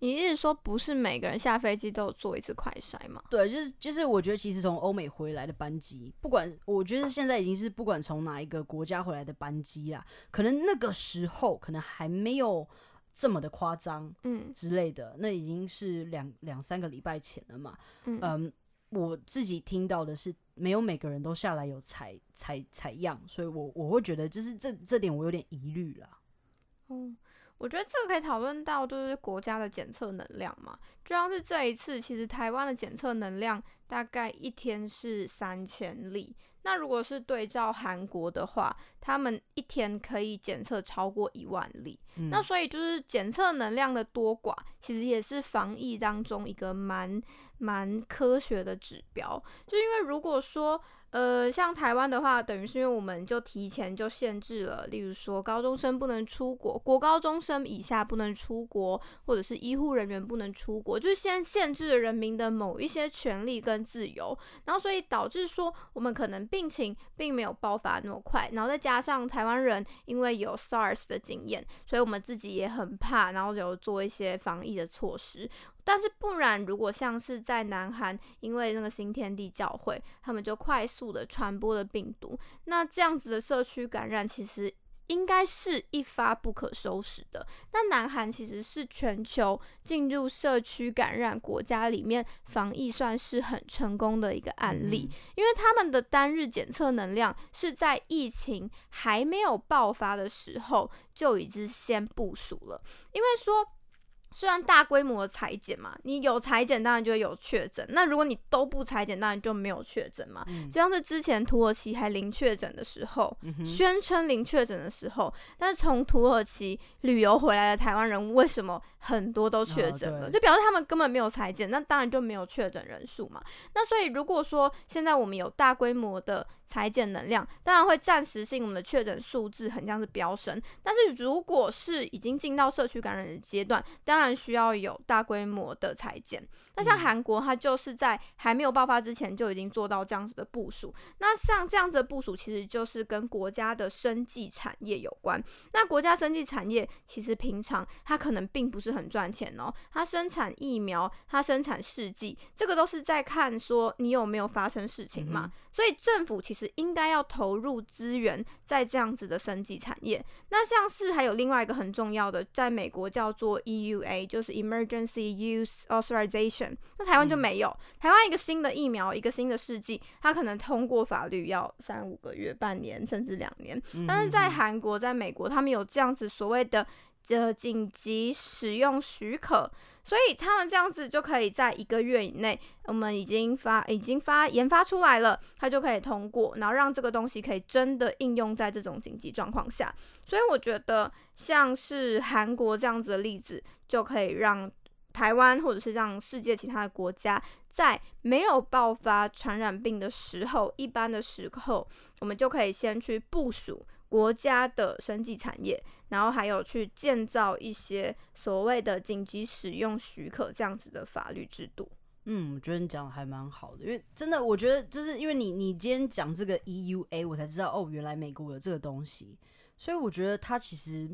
你意思说不是每个人下飞机都有做一次快筛吗？对，就是就是，我觉得其实从欧美回来的班机，不管我觉得现在已经是不管从哪一个国家回来的班机啦，可能那个时候可能还没有这么的夸张，嗯之类的，那已经是两两三个礼拜前了嘛，嗯。我自己听到的是，没有每个人都下来有采采采样，所以我我会觉得，就是这这点我有点疑虑了。嗯，我觉得这个可以讨论到，就是国家的检测能量嘛。就像是这一次，其实台湾的检测能量大概一天是三千例。那如果是对照韩国的话，他们一天可以检测超过一万例。那所以就是检测能量的多寡，其实也是防疫当中一个蛮蛮科学的指标。就因为如果说呃，像台湾的话，等于是因为我们就提前就限制了，例如说高中生不能出国，国高中生以下不能出国，或者是医护人员不能出国，就是先限制了人民的某一些权利跟自由，然后所以导致说我们可能病情并没有爆发那么快，然后再加上台湾人因为有 SARS 的经验，所以我们自己也很怕，然后有做一些防疫的措施。但是不然，如果像是在南韩，因为那个新天地教会，他们就快速的传播了病毒，那这样子的社区感染，其实应该是一发不可收拾的。那南韩其实是全球进入社区感染国家里面防疫算是很成功的一个案例，因为他们的单日检测能量是在疫情还没有爆发的时候就已经先部署了，因为说。虽然大规模的裁剪嘛，你有裁剪当然就会有确诊。那如果你都不裁剪，当然就没有确诊嘛。就像是之前土耳其还零确诊的时候，宣称零确诊的时候，但是从土耳其旅游回来的台湾人为什么很多都确诊了？就表示他们根本没有裁剪，那当然就没有确诊人数嘛。那所以如果说现在我们有大规模的裁剪能量，当然会暂时性我们的确诊数字很像是飙升。但是如果是已经进到社区感染的阶段，当然需要有大规模的裁剪。那像韩国，它就是在还没有爆发之前就已经做到这样子的部署。那像这样子的部署，其实就是跟国家的生计产业有关。那国家生计产业其实平常它可能并不是很赚钱哦，它生产疫苗，它生产试剂，这个都是在看说你有没有发生事情嘛。所以政府其实应该要投入资源在这样子的生计产业。那像是还有另外一个很重要的，在美国叫做 EUA，就是 Emergency Use Authorization。那台湾就没有，台湾一个新的疫苗，一个新的试剂，它可能通过法律要三五个月、半年甚至两年。但是在韩国、在美国，他们有这样子所谓的呃紧急使用许可，所以他们这样子就可以在一个月以内，我们已经发已经发研发出来了，它就可以通过，然后让这个东西可以真的应用在这种紧急状况下。所以我觉得像是韩国这样子的例子，就可以让。台湾或者是让世界其他的国家，在没有爆发传染病的时候，一般的时候，我们就可以先去部署国家的生技产业，然后还有去建造一些所谓的紧急使用许可这样子的法律制度。嗯，我觉得你讲的还蛮好的，因为真的，我觉得就是因为你你今天讲这个 EUA，我才知道哦，原来美国有这个东西，所以我觉得它其实。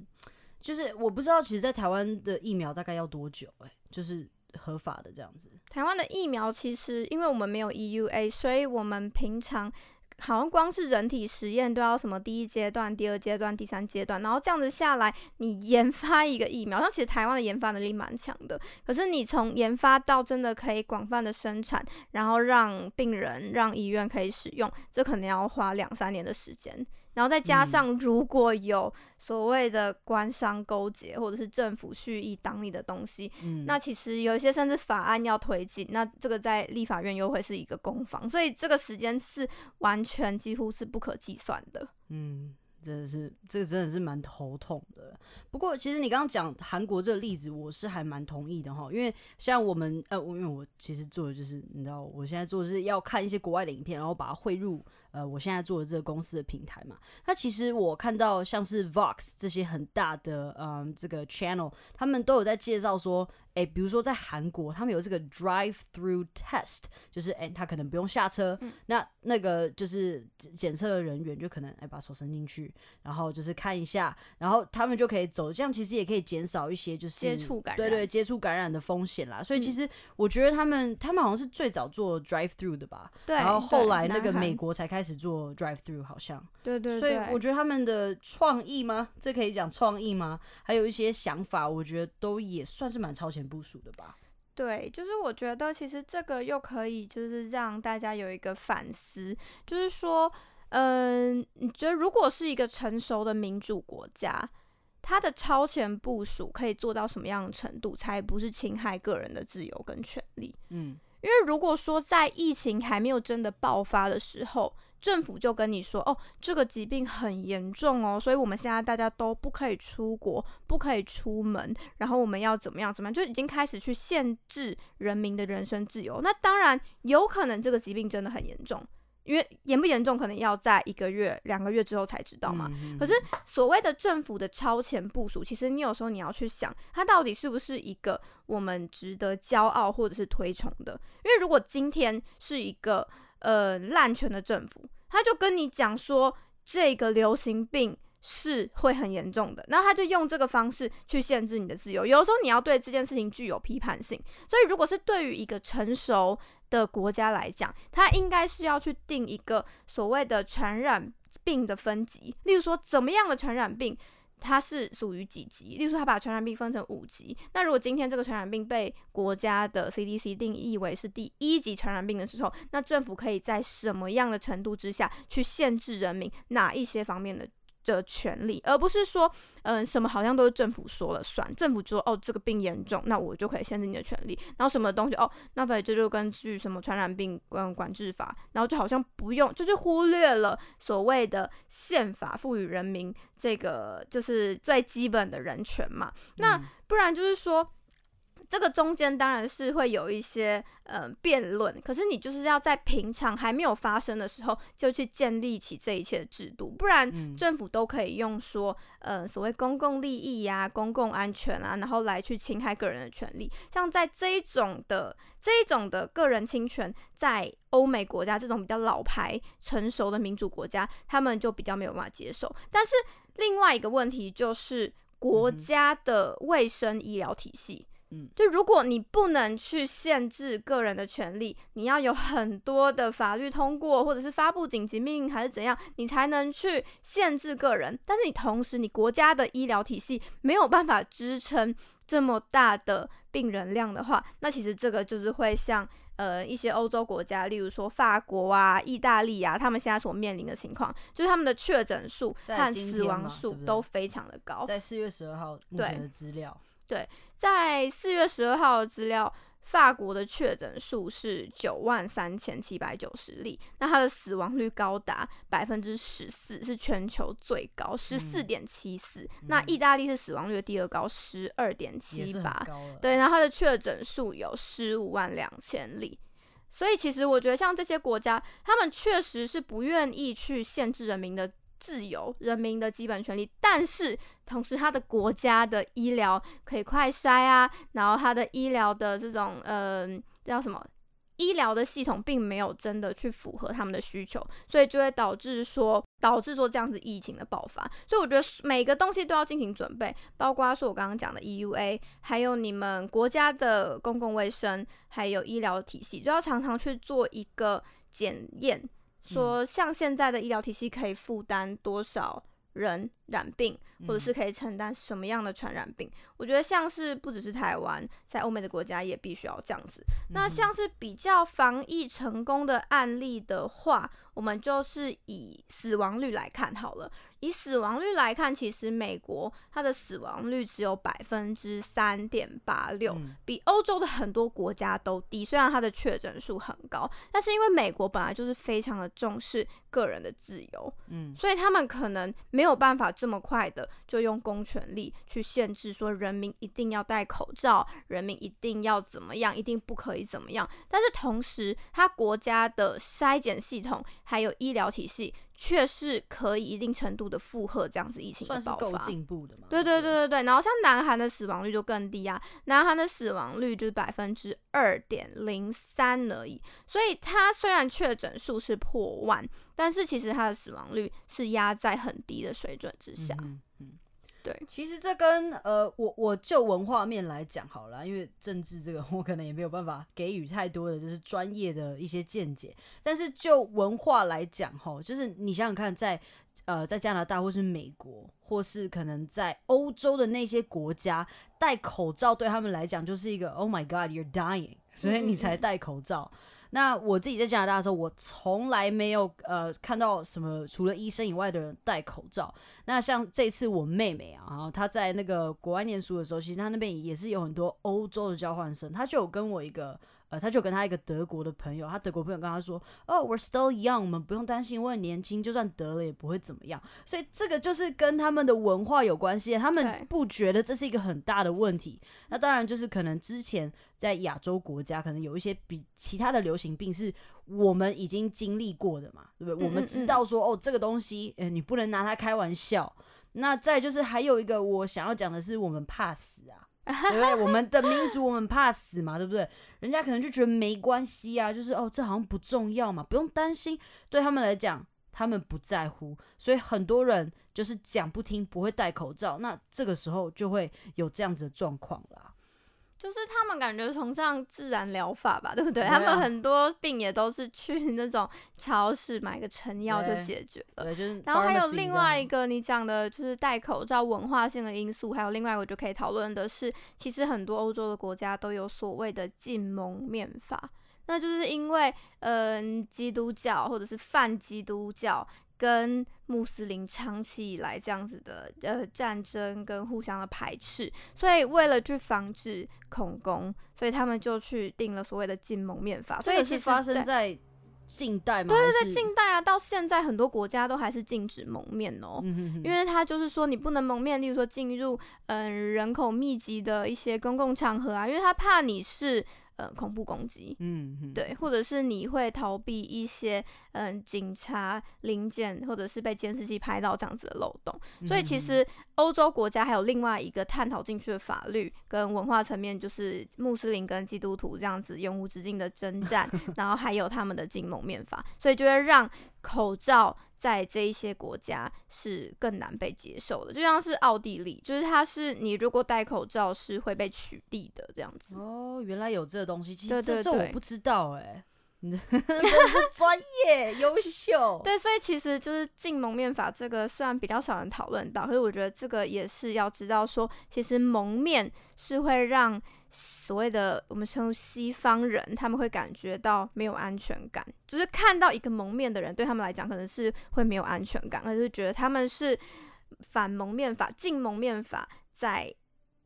就是我不知道，其实，在台湾的疫苗大概要多久？哎，就是合法的这样子。台湾的疫苗其实，因为我们没有 EUA，所以我们平常。好像光是人体实验都要什么第一阶段、第二阶段、第三阶段，然后这样子下来，你研发一个疫苗，像其实台湾的研发能力蛮强的，可是你从研发到真的可以广泛的生产，然后让病人、让医院可以使用，这可能要花两三年的时间。然后再加上，如果有所谓的官商勾结，或者是政府蓄意挡你的东西，那其实有一些甚至法案要推进，那这个在立法院又会是一个攻防，所以这个时间是完全几乎是不可计算的。嗯。真的是，这个真的是蛮头痛的。不过，其实你刚刚讲韩国这个例子，我是还蛮同意的哈。因为像我们，呃，因为我其实做的就是，你知道，我现在做的是要看一些国外的影片，然后把它汇入呃我现在做的这个公司的平台嘛。那其实我看到像是 Vox 这些很大的嗯这个 channel，他们都有在介绍说。哎，比如说在韩国，他们有这个 drive-through test，就是哎，他可能不用下车，那那个就是检测的人员就可能哎把手伸进去，然后就是看一下，然后他们就可以走，这样其实也可以减少一些就是接触感染，对对，接触感染的风险啦。所以其实我觉得他们他们好像是最早做 drive-through 的吧，对，然后后来那个美国才开始做 drive-through，好像，对对，所以我觉得他们的创意吗？这可以讲创意吗？还有一些想法，我觉得都也算是蛮超前。部署的吧，对，就是我觉得其实这个又可以就是让大家有一个反思，就是说，嗯，你觉得如果是一个成熟的民主国家，它的超前部署可以做到什么样的程度，才不是侵害个人的自由跟权利？嗯，因为如果说在疫情还没有真的爆发的时候。政府就跟你说，哦，这个疾病很严重哦，所以我们现在大家都不可以出国，不可以出门，然后我们要怎么样怎么样，就已经开始去限制人民的人身自由。那当然有可能这个疾病真的很严重，因为严不严重可能要在一个月、两个月之后才知道嘛。可是所谓的政府的超前部署，其实你有时候你要去想，它到底是不是一个我们值得骄傲或者是推崇的？因为如果今天是一个呃滥权的政府。他就跟你讲说，这个流行病是会很严重的，然后他就用这个方式去限制你的自由。有时候你要对这件事情具有批判性，所以如果是对于一个成熟的国家来讲，他应该是要去定一个所谓的传染病的分级，例如说怎么样的传染病。它是属于几级？例如说，它把传染病分成五级。那如果今天这个传染病被国家的 CDC 定义为是第一级传染病的时候，那政府可以在什么样的程度之下去限制人民哪一些方面的？的权利，而不是说，嗯，什么好像都是政府说了算，政府说哦这个病严重，那我就可以限制你的权利，然后什么东西哦，那反正这就根据什么传染病管管制法，然后就好像不用，就是忽略了所谓的宪法赋予人民这个就是最基本的人权嘛，那不然就是说。这个中间当然是会有一些呃辩论，可是你就是要在平常还没有发生的时候就去建立起这一切的制度，不然政府都可以用说呃所谓公共利益呀、公共安全啊，然后来去侵害个人的权利。像在这一种的这一种的个人侵权，在欧美国家这种比较老牌、成熟的民主国家，他们就比较没有办法接受。但是另外一个问题就是国家的卫生医疗体系。就如果你不能去限制个人的权利，你要有很多的法律通过，或者是发布紧急命令，还是怎样，你才能去限制个人。但是你同时，你国家的医疗体系没有办法支撑这么大的病人量的话，那其实这个就是会像呃一些欧洲国家，例如说法国啊、意大利啊，他们现在所面临的情况，就是他们的确诊数和死亡数都非常的高。在四月十二号目前的资料。对，在四月十二号的资料，法国的确诊数是九万三千七百九十例，那它的死亡率高达百分之十四，是全球最高，十四点七四。那意大利是死亡率的第二高，十二点七八。对，然后它的确诊数有十五万两千例。所以其实我觉得，像这些国家，他们确实是不愿意去限制人民的。自由人民的基本权利，但是同时他的国家的医疗可以快筛啊，然后他的医疗的这种呃叫什么医疗的系统并没有真的去符合他们的需求，所以就会导致说导致说这样子疫情的爆发。所以我觉得每个东西都要进行准备，包括说我刚刚讲的 EUA，还有你们国家的公共卫生，还有医疗体系，都要常常去做一个检验，说像现在的医疗体系可以负担多少人染病。或者是可以承担什么样的传染病？我觉得像是不只是台湾，在欧美的国家也必须要这样子。那像是比较防疫成功的案例的话，我们就是以死亡率来看好了。以死亡率来看，其实美国它的死亡率只有百分之三点八六，比欧洲的很多国家都低。虽然它的确诊数很高，但是因为美国本来就是非常的重视个人的自由，嗯，所以他们可能没有办法这么快的。就用公权力去限制，说人民一定要戴口罩，人民一定要怎么样，一定不可以怎么样。但是同时，他国家的筛检系统还有医疗体系，却是可以一定程度的负荷这样子疫情的爆发。进步的嘛？对对对对对。然后像南韩的死亡率就更低啊，南韩的死亡率就是百分之二点零三而已。所以它虽然确诊数是破万，但是其实它的死亡率是压在很低的水准之下。对，其实这跟呃，我我就文化面来讲好了，因为政治这个我可能也没有办法给予太多的就是专业的一些见解。但是就文化来讲，哈，就是你想想看，在呃在加拿大或是美国，或是可能在欧洲的那些国家，戴口罩对他们来讲就是一个 Oh my God, you're dying，所以你才戴口罩。那我自己在加拿大的时候，我从来没有呃看到什么除了医生以外的人戴口罩。那像这次我妹妹啊，她在那个国外念书的时候，其实她那边也是有很多欧洲的交换生，她就有跟我一个。呃，他就跟他一个德国的朋友，他德国朋友跟他说：“哦，we're still young，我们不用担心，我很年轻，就算得了也不会怎么样。”所以这个就是跟他们的文化有关系，他们不觉得这是一个很大的问题。那当然就是可能之前在亚洲国家，可能有一些比其他的流行病是我们已经经历过的嘛，对不对？我们知道说哦，这个东西，呃，你不能拿它开玩笑。那再就是还有一个我想要讲的是，我们怕死啊。对不对？我们的民族，我们怕死嘛，对不对？人家可能就觉得没关系啊，就是哦，这好像不重要嘛，不用担心。对他们来讲，他们不在乎，所以很多人就是讲不听，不会戴口罩。那这个时候就会有这样子的状况啦。就是他们感觉崇尚自然疗法吧，对不对？他们很多病也都是去那种超市买个成药就解决了。对，就是。然后还有另外一个你讲的，就是戴口罩文化性的因素，还有另外一个就可以讨论的是，其实很多欧洲的国家都有所谓的禁蒙面法，那就是因为嗯，基督教或者是泛基督教。跟穆斯林长期以来这样子的呃战争跟互相的排斥，所以为了去防止恐攻，所以他们就去定了所谓的禁蒙面法。所以其实发生在近代吗？对对对，近代啊，到现在很多国家都还是禁止蒙面哦，因为他就是说你不能蒙面，例如说进入嗯人口密集的一些公共场合啊，因为他怕你是。呃，恐怖攻击，嗯，对，或者是你会逃避一些嗯警察零件，或者是被监视器拍到这样子的漏洞。所以其实欧洲国家还有另外一个探讨进去的法律跟文化层面，就是穆斯林跟基督徒这样子永无止境的征战，然后还有他们的禁蒙面法，所以就会让口罩。在这一些国家是更难被接受的，就像是奥地利，就是它是你如果戴口罩是会被取缔的这样子。哦，原来有这东西，其实这这我不知道哎，专业优秀。对，所以其实就是禁蒙面法这个虽然比较少人讨论到，可是我觉得这个也是要知道说，其实蒙面是会让。所谓的我们称西方人，他们会感觉到没有安全感，就是看到一个蒙面的人，对他们来讲可能是会没有安全感，而是觉得他们是反蒙面法、禁蒙面法在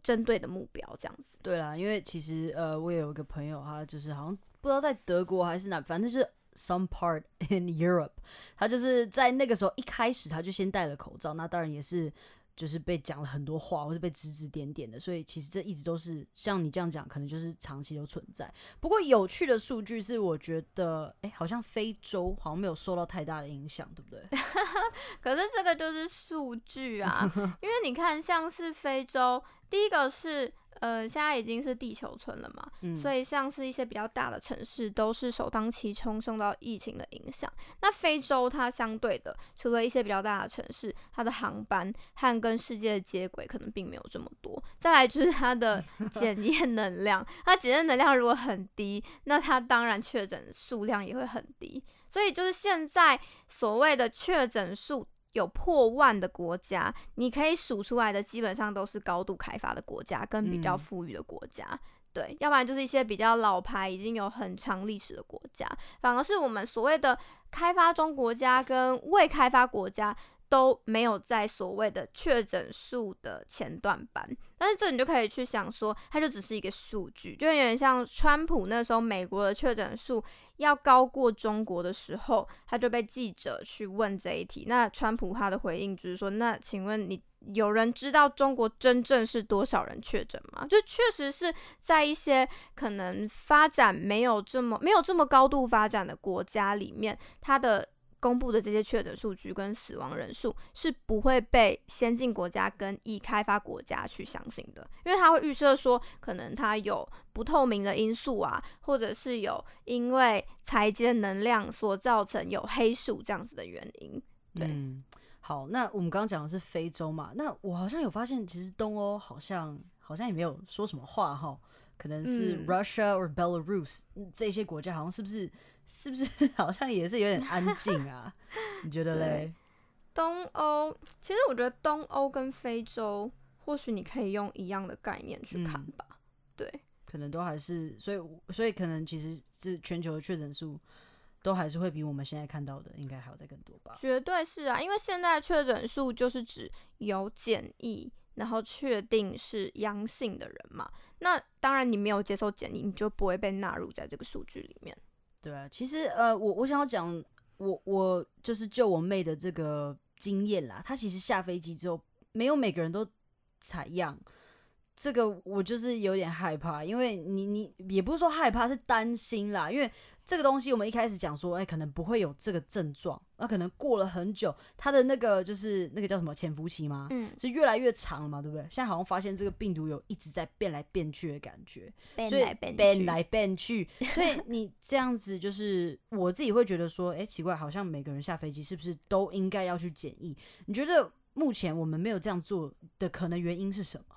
针对的目标这样子。对啦，因为其实呃，我有一个朋友，他就是好像不知道在德国还是哪，反正就是 some part in Europe，他就是在那个时候一开始他就先戴了口罩，那当然也是。就是被讲了很多话，或是被指指点点的，所以其实这一直都是像你这样讲，可能就是长期都存在。不过有趣的数据是，我觉得，哎，好像非洲好像没有受到太大的影响，对不对？可是这个就是数据啊，因为你看，像是非洲，第一个是。呃，现在已经是地球村了嘛，嗯所以像是一些比较大的城市都是首当其冲受到疫情的影响。那非洲它相对的，除了一些比较大的城市，它的航班和跟世界的接轨可能并没有这么多。再来就是 它的检 验能量，它检验能量如果很低，那它当然确诊数量也会很低。所以就是现在所谓的确诊数。有破万的国家，你可以数出来的基本上都是高度开发的国家跟比较嗯富裕的国家。对，要不然就是一些比较老牌、已经有很长历史的国家，反而是我们所谓的开发中国家跟未开发国家都没有在所谓的确诊数的前段班。但是这你就可以去想说，它就只是一个数据，就有点像川普那时候美国的确诊数要高过中国的时候，他就被记者去问这一题。那川普他的回应就是说，那请问你有人知道中国真正是多少人确诊吗？就确实是在一些可能发展没有这么没有这么高度发展的国家里面，他的公布的这些确诊数据跟死亡人数是不会被先进国家跟已开发国家去相信的，因为它会预设说，可能它有不透明的因素啊，或者是有因为裁接能量所造成有黑数这样子的原因。对嗯，好，那我们刚刚讲的是非洲嘛，那我好像有发现，其实东欧好像好像也没有说什么话哈，可能是嗯 Russia or Belarus、嗯这些国家，好像是不是是不是 好像也是有点安静啊？你觉得 嘞？东欧，其实我觉得东欧跟非洲，或许你可以用一样的概念去看嗯吧。对，可能都还是，所以所以可能其实是全球的确诊数都还是会比我们现在看到的应该还要再更多吧？绝对是啊，因为现在确诊数就是指有检疫，然后确定是阳性的人嘛。那当然，你没有接受检疫，你就不会被纳入在这个数据里面。对啊，其实呃，我我想要讲，我我就是就我妹的这个经验啦，她其实下飞机之后，没有每个人都采样，这个我就是有点害怕，因为你你也不是说害怕，是担心啦，因为这个东西我们一开始讲说，哎、可能不会有这个症状，那可能过了很久，它的那个就是那个叫什么潜伏期吗？嗯，是越来越长了嘛，对不对？现在好像发现这个病毒有一直在变来变去的感觉，所以变来变去，所以你这样子就是我自己会觉得说，哎、奇怪，好像每个人下飞机是不是都应该要去检疫？你觉得目前我们没有这样做的可能原因是什么？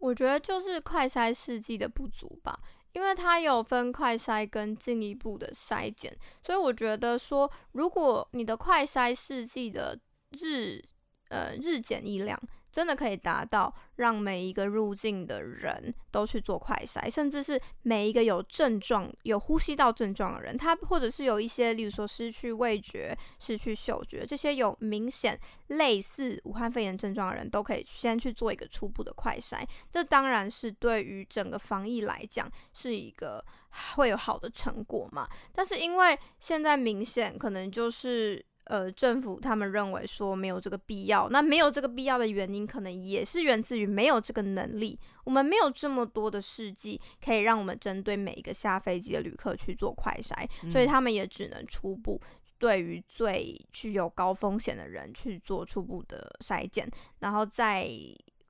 我觉得就是快筛试剂的不足吧，因为它有分快筛跟进一步的筛检，所以我觉得说，如果你的快筛试剂的日呃日检一量真的可以达到让每一个入境的人都去做快筛，甚至是每一个有症状、有呼吸道症状的人，他或者是有一些，例如说失去味觉、失去嗅觉这些有明显类似武汉肺炎症状的人，都可以先去做一个初步的快筛。这当然是对于整个防疫来讲是一个会有好的成果嘛。但是因为现在明显可能就是呃政府他们认为说没有这个必要，那没有这个必要的原因，可能也是源自于没有这个能力。我们没有这么多的试剂可以让我们针对每一个下飞机的旅客去做快筛，所以他们也只能初步对于最具有高风险的人去做初步的筛检，然后在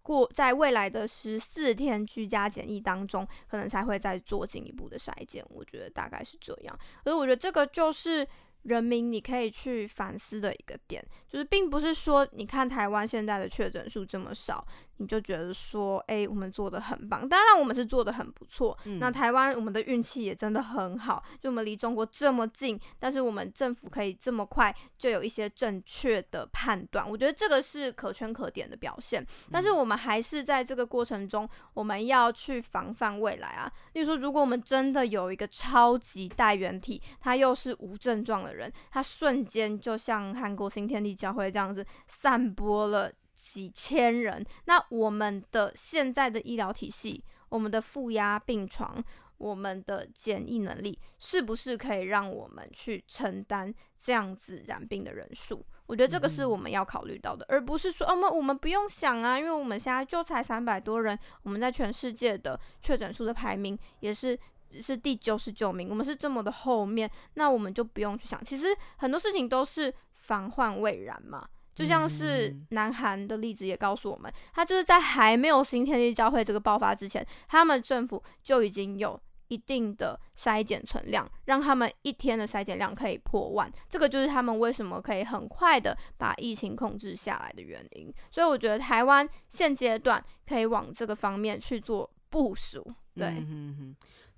过在未来的十四天居家检疫当中，可能才会再做进一步的筛检。我觉得大概是这样，所以我觉得这个就是。人民，你可以去反思的一个点，就是并不是说你看台湾现在的确诊数这么少，你就觉得说，诶，我们做的很棒。当然，我们是做的很不错。嗯那台湾我们的运气也真的很好，就我们离中国这么近，但是我们政府可以这么快就有一些正确的判断，我觉得这个是可圈可点的表现。但是我们还是在这个过程中，我们要去防范未来啊。例如说，如果我们真的有一个超级带原体，他又是无症状的人，他瞬间就像韩国新天地教会这样子散播了几千人，那我们的现在的医疗体系，我们的负压病床，我们的检疫能力，是不是可以让我们去承担这样子染病的人数？我觉得这个是我们要考虑到的，而不是说，哦，我们我们不用想啊，因为我们现在就才三百多人，我们在全世界的确诊数的排名也是是第九十九名，我们是这么的后面，那我们就不用去想。其实很多事情都是防患未然嘛，就像是南韩的例子也告诉我们，他就是在还没有新天地教会这个爆发之前，他们政府就已经有一定的筛检存量，让他们一天的筛检量可以破万。这个就是他们为什么可以很快的把疫情控制下来的原因。所以我觉得台湾现阶段可以往这个方面去做部署。对，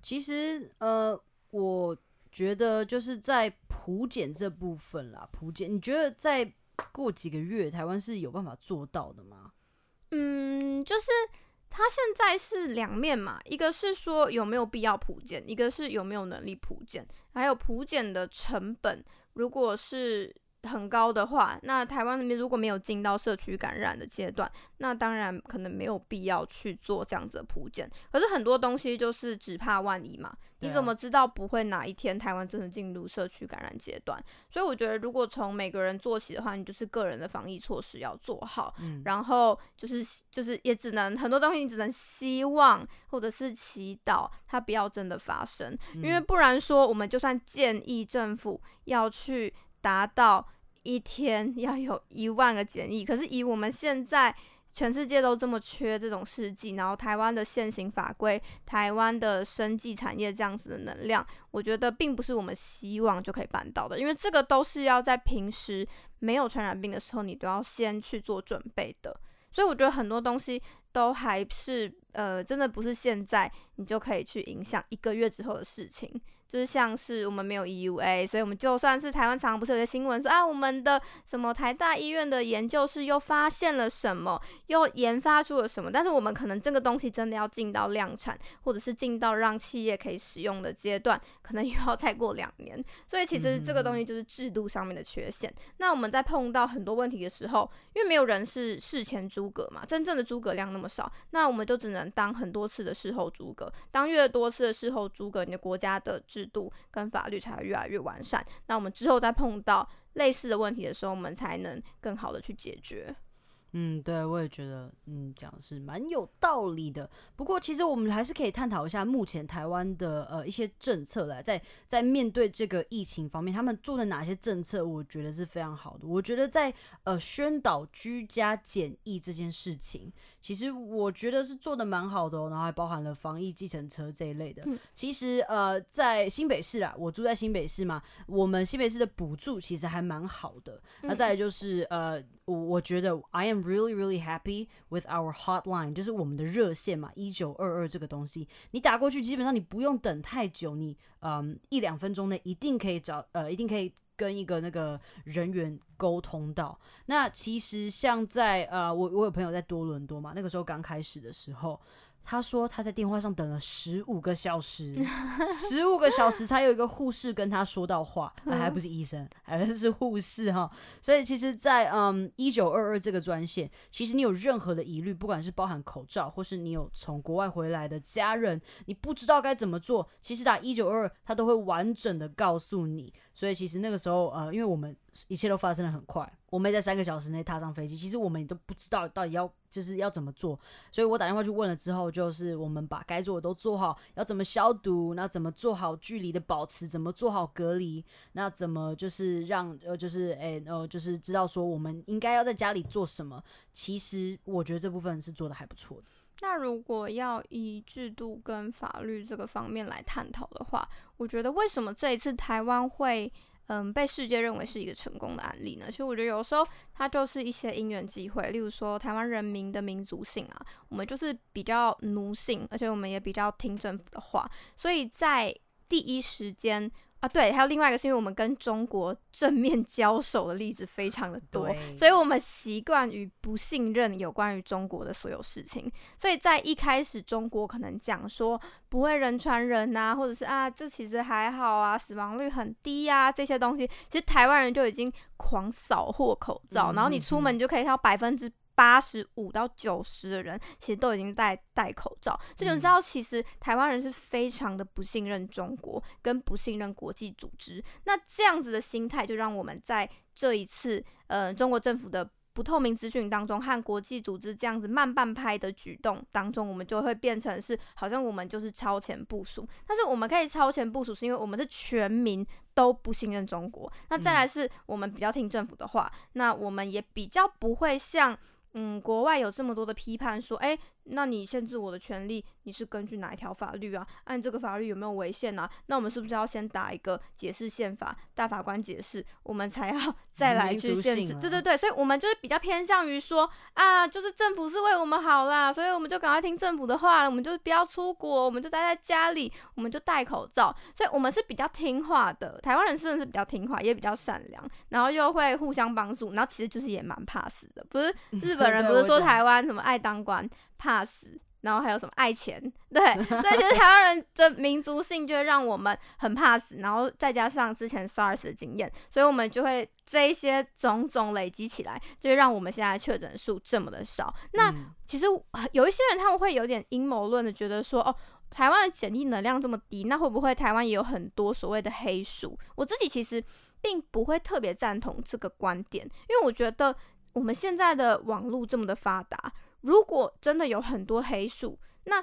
其实呃，我觉得就是在普检这部分啦，普检，你觉得在过几个月台湾是有办法做到的吗？嗯，就是它现在是两面嘛，一个是说有没有必要普检，一个是有没有能力普检，还有普检的成本，如果是。很高的话，那台湾那边如果没有进到社区感染的阶段，那当然可能没有必要去做这样子的铺垫。可是很多东西就是只怕万一嘛，你怎么知道不会哪一天台湾真的进入社区感染阶段？所以我觉得，如果从每个人做起的话，你就是个人的防疫措施要做好，然后就是就是也只能很多东西你只能希望或者是祈祷它不要真的发生，因为不然说我们就算建议政府要去。达到一天 要有一万个检疫，可是以我们现在全世界都这么缺这种试剂，然后台湾的现行法规、台湾的生技产业这样子的能量，我觉得并不是我们希望就可以办到的，因为这个都是要在平时没有传染病的时候，你都要先去做准备的。所以我觉得很多东西都还是呃，真的不是现在你就可以去影响一个月之后的事情。就是像是我们没有 EUA，所以我们就算是台湾常不是有些新闻说啊，我们的什么台大医院的研究室又发现了什么，又研发出了什么，但是我们可能这个东西真的要进到量产，或者是进到让企业可以使用的阶段，可能又要再过两年。所以其实这个东西就是制度上面的缺陷。那我们在碰到很多问题的时候，因为没有人是事前诸葛嘛，真正的诸葛亮那么少，那我们就只能当很多次的事后诸葛，当越多次的事后诸葛，你的国家的制。制度跟法律才会越来越完善。那我们之后再碰到类似的问题的时候，我们才能更好的去解决。嗯，对，我也觉得，嗯，讲的是蛮有道理的。不过，其实我们还是可以探讨一下目前台湾的呃一些政策来，在在面对这个疫情方面，他们做的哪些政策，我觉得是非常好的。我觉得在呃宣导居家检疫这件事情。其实我觉得是做的蛮好的哦，然后还包含了防疫计程车这一类的。其实呃，在新北市啊，我住在新北市嘛，我们新北市的补助其实还蛮好的。那再来就是呃，我我觉得 I am really really happy with our hotline，就是我们的热线嘛，一九二二这个东西，你打过去基本上你不用等太久，你嗯一两分钟内一定可以找呃一定可以。跟一个那个人员沟通到，那其实像在呃，我我有朋友在多伦多嘛，那个时候刚开始的时候。他说他在电话上等了十五个小时，十五个小时才有一个护士跟他说到话，那还不是医生，还是护士哈。所以其实，在嗯一九二二这个专线，其实你有任何的疑虑，不管是包含口罩，或是你有从国外回来的家人，你不知道该怎么做，其实打一九二二，他都会完整的告诉你。所以其实那个时候，呃，因为我们一切都发生的很快，我们在三个小时内踏上飞机，其实我们也都不知道到底要就是要怎么做。所以我打电话去问了之后，就是我们把该做的都做好，要怎么消毒，那怎么做好距离的保持，怎么做好隔离，那怎么就是让呃就是诶呃就是知道说我们应该要在家里做什么。其实我觉得这部分是做的还不错的。那如果要以制度跟法律这个方面来探讨的话，我觉得为什么这一次台湾会嗯被世界认为是一个成功的案例呢？其实我觉得有时候它就是一些因缘机会，例如说台湾人民的民族性啊，我们就是比较奴性，而且我们也比较听政府的话，所以在第一时间。啊，对，还有另外一个是因为我们跟中国正面交手的例子非常的多，所以我们习惯于不信任有关于中国的所有事情。所以在一开始，中国可能讲说不会人传人呐，或者是啊，这其实还好啊，死亡率很低啊，这些东西，其实台湾人就已经狂扫货口罩，然后你出门就可以看到百分之。八十五到九十的人其实都已经戴戴口罩，这就知道其实台湾人是非常的不信任中国，跟不信任国际组织。那这样子的心态，就让我们在这一次呃中国政府的不透明资讯当中和国际组织这样子慢半拍的举动当中，我们就会变成是好像我们就是超前部署。但是我们可以超前部署，是因为我们是全民都不信任中国。那再来是我们比较听政府的话，那我们也比较不会像嗯国外有这么多的批判说，哎。那你限制我的权利，你是根据哪一条法律啊？按这个法律有没有违宪啊？那我们是不是要先打一个解释宪法，大法官解释，我们才要 再来去限制？对对对，所以我们就是比较偏向于说啊，就是政府是为我们好啦，所以我们就赶快听政府的话，我们就不要出国，我们就待在家里，我们就戴口罩。所以我们是比较听话的，台湾人真的是比较听话，也比较善良，然后又会互相帮助，然后其实就是也蛮怕死的，不是 日本人不是说台湾什么爱当官。怕死，然后还有什么爱钱？对，所以其实台湾人的民族性就会让我们很怕死，然后再加上之前 SARS 的经验，所以我们就会这一些种种累积起来，就会让我们现在确诊数这么的少。那其实有一些人他们会有点阴谋论的，觉得说哦，台湾的检疫能量这么低，那会不会台湾也有很多所谓的黑数？我自己其实并不会特别赞同这个观点，因为我觉得我们现在的网络这么的发达。如果真的有很多黑数，那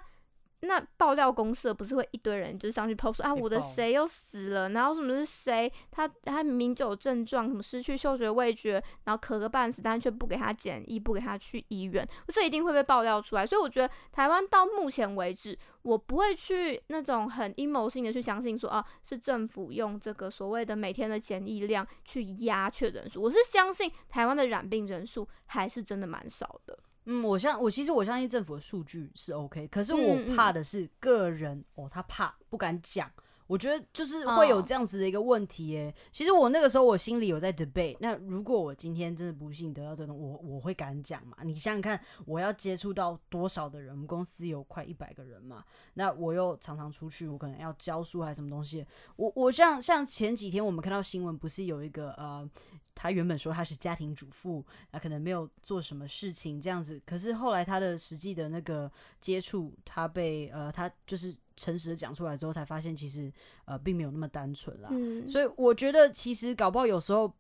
那爆料公社不是会一堆人就是上去 post 啊，我的谁又死了，然后什么是谁，他他明明就有症状，什么失去嗅觉味觉，然后咳个半死，但却不给他检疫，不给他去医院，这一定会被爆料出来。所以我觉得台湾到目前为止，我不会去那种很阴谋性的去相信说啊，是政府用这个所谓的每天的检疫量去压确诊数。我是相信台湾的染病人数还是真的蛮少的。嗯，我相我其实我相信政府的数据是 OK，可是我怕的是个人哦，他怕不敢讲，我觉得就是会有这样子的一个问题耶。其实我那个时候我心里有在 debate，那如果我今天真的不幸得到这种，我我会敢讲嘛？你想想看，我要接触到多少的人？我们公司有快一百个人嘛，那我又常常出去，我可能要教书还是什么东西？我我像像前几天我们看到新闻，不是有一个呃。他原本说他是家庭主妇，那可能没有做什么事情这样子。可是后来他的实际的那个接触，他被呃，他就是诚实的讲出来之后，才发现其实呃，并没有那么单纯啦。嗯，所以我觉得其实搞不好有时候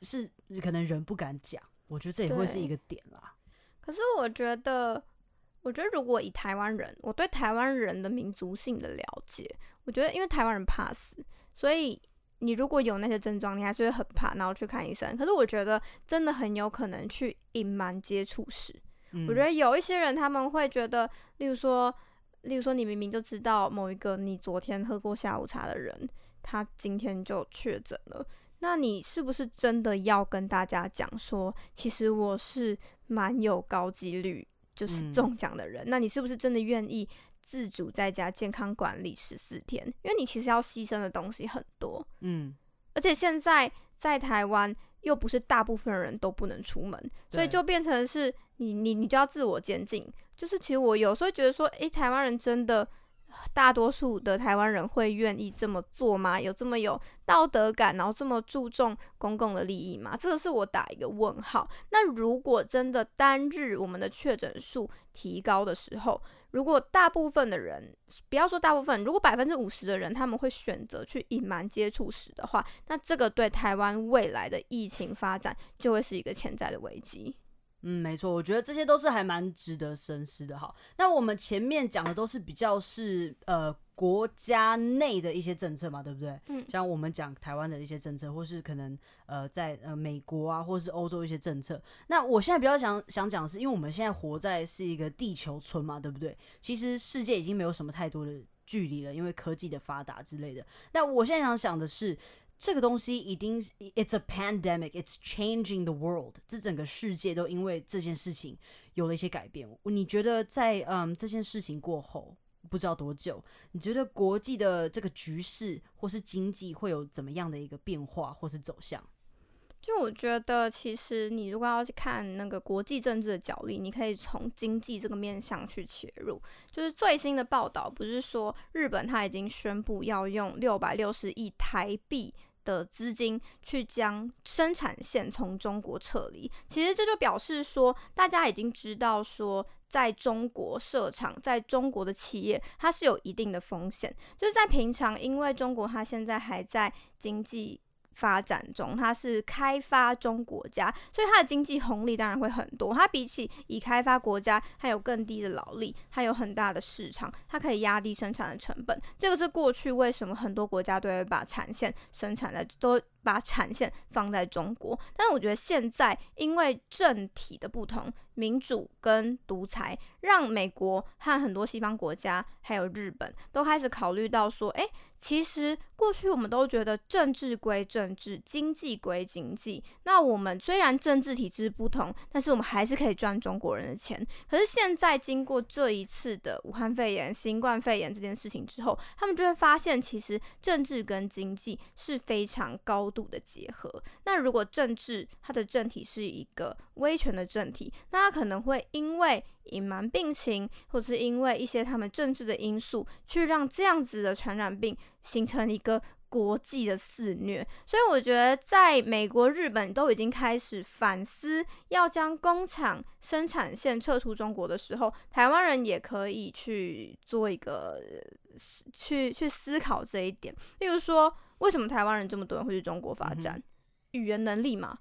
是可能人不敢讲，我觉得这也会是一个点啦。可是我觉得，我觉得如果以台湾人，我对台湾人的民族性的了解，我觉得因为台湾人怕死，所以。你如果有那些症状，你还是会很怕，然后去看医生。可是我觉得真的很有可能去隐瞒接触史。我觉得有一些人他们会觉得，例如说，例如说你明明就知道某一个你昨天喝过下午茶的人，他今天就确诊了，那你是不是真的要跟大家讲说，其实我是蛮有高几率就是中奖的人？那你是不是真的愿意？自主在家健康管理十四天，因为你其实要牺牲的东西很多，嗯，而且现在在台湾又不是大部分人都不能出门，所以就变成是你你你就要自我监禁。就是其实我有时候觉得说，诶，台湾人真的大多数的台湾人会愿意这么做吗？有这么有道德感，然后这么注重公共的利益吗？这个是我打一个问号。那如果真的单日我们的确诊数提高的时候，如果大部分的人，不要说大部分，如果百分之五十的人他们会选择去隐瞒接触史的话，那这个对台湾未来的疫情发展就会是一个潜在的危机。嗯，没错，我觉得这些都是还蛮值得深思的。哈，那我们前面讲的都是比较是呃。国家内的一些政策嘛，对不对？嗯，像我们讲台湾的一些政策，或是可能呃在呃美国啊，或是欧洲一些政策。那我现在比较想想讲的是，因为我们现在活在是一个地球村嘛，对不对？其实世界已经没有什么太多的距离了，因为科技的发达之类的。那我现在想想的是，这个东西一定 it's a pandemic，it's changing the world，这整个世界都因为这件事情有了一些改变。你觉得在嗯这件事情过后？不知道多久，你觉得国际的这个局势或是经济会有怎么样的一个变化或是走向？就我觉得，其实你如果要去看那个国际政治的角力，你可以从经济这个面向去切入。就是最新的报道不是说日本他已经宣布要用六百六十亿台币的资金去将生产线从中国撤离。其实这就表示说，大家已经知道说。在中国设厂，在中国的企业，它是有一定的风险。就是在平常，因为中国它现在还在经济发展中，它是开发中国家，所以它的经济红利当然会很多。它比起已开发国家，它有更低的劳力，它有很大的市场，它可以压低生产的成本。这个是过去为什么很多国家都会把产线生产在都。把产线放在中国，但是我觉得现在因为政体的不同，民主跟独裁，让美国和很多西方国家还有日本都开始考虑到说，哎，其实过去我们都觉得政治归政治，经济归经济。那我们虽然政治体制不同，但是我们还是可以赚中国人的钱。可是现在经过这一次的武汉肺炎、新冠肺炎这件事情之后，他们就会发现，其实政治跟经济是非常高。度的结合，那如果政治它的政体是一个威权的政体，那它可能会因为隐瞒病情，或是因为一些他们政治的因素，去让这样子的传染病形成一个国际的肆虐。所以我觉得，在美国、日本都已经开始反思要将工厂生产线撤出中国的时候，台湾人也可以去做一个去去思考这一点，例如说。为什么台湾人这么多人会去中国发展？语言能力嘛，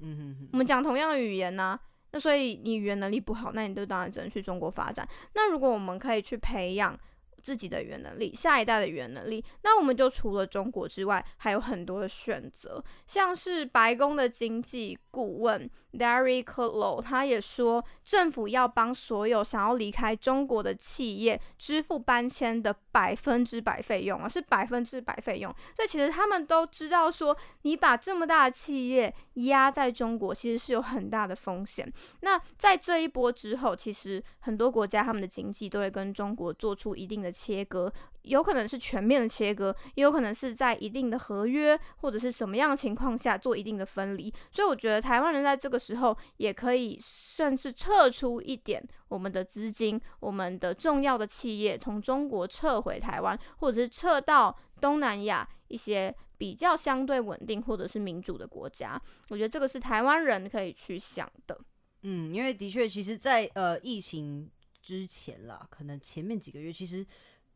我们讲同样的语言呢，那所以你语言能力不好，那你就当然只能去中国发展。那如果我们可以去培养。自己的语言能力，下一代的语言能力，那我们就除了中国之外，还有很多的选择，像是白宫的经济顾问 Derek Low，他也说，政府要帮所有想要离开中国的企业支付搬迁的百分之百费用啊，是百分之百费用。所以其实他们都知道，说你把这么大的企业压在中国，其实是有很大的风险。那在这一波之后，其实很多国家他们的经济都会跟中国做出一定的。切割有可能是全面的切割，也有可能是在一定的合约或者是什么样的情况下做一定的分离。所以我觉得台湾人在这个时候也可以甚至撤出一点我们的资金，我们的重要的企业从中国撤回台湾，或者是撤到东南亚一些比较相对稳定或者是民主的国家。我觉得这个是台湾人可以去想的。嗯，因为的确，其实，在呃疫情之前啦，可能前面几个月，其实。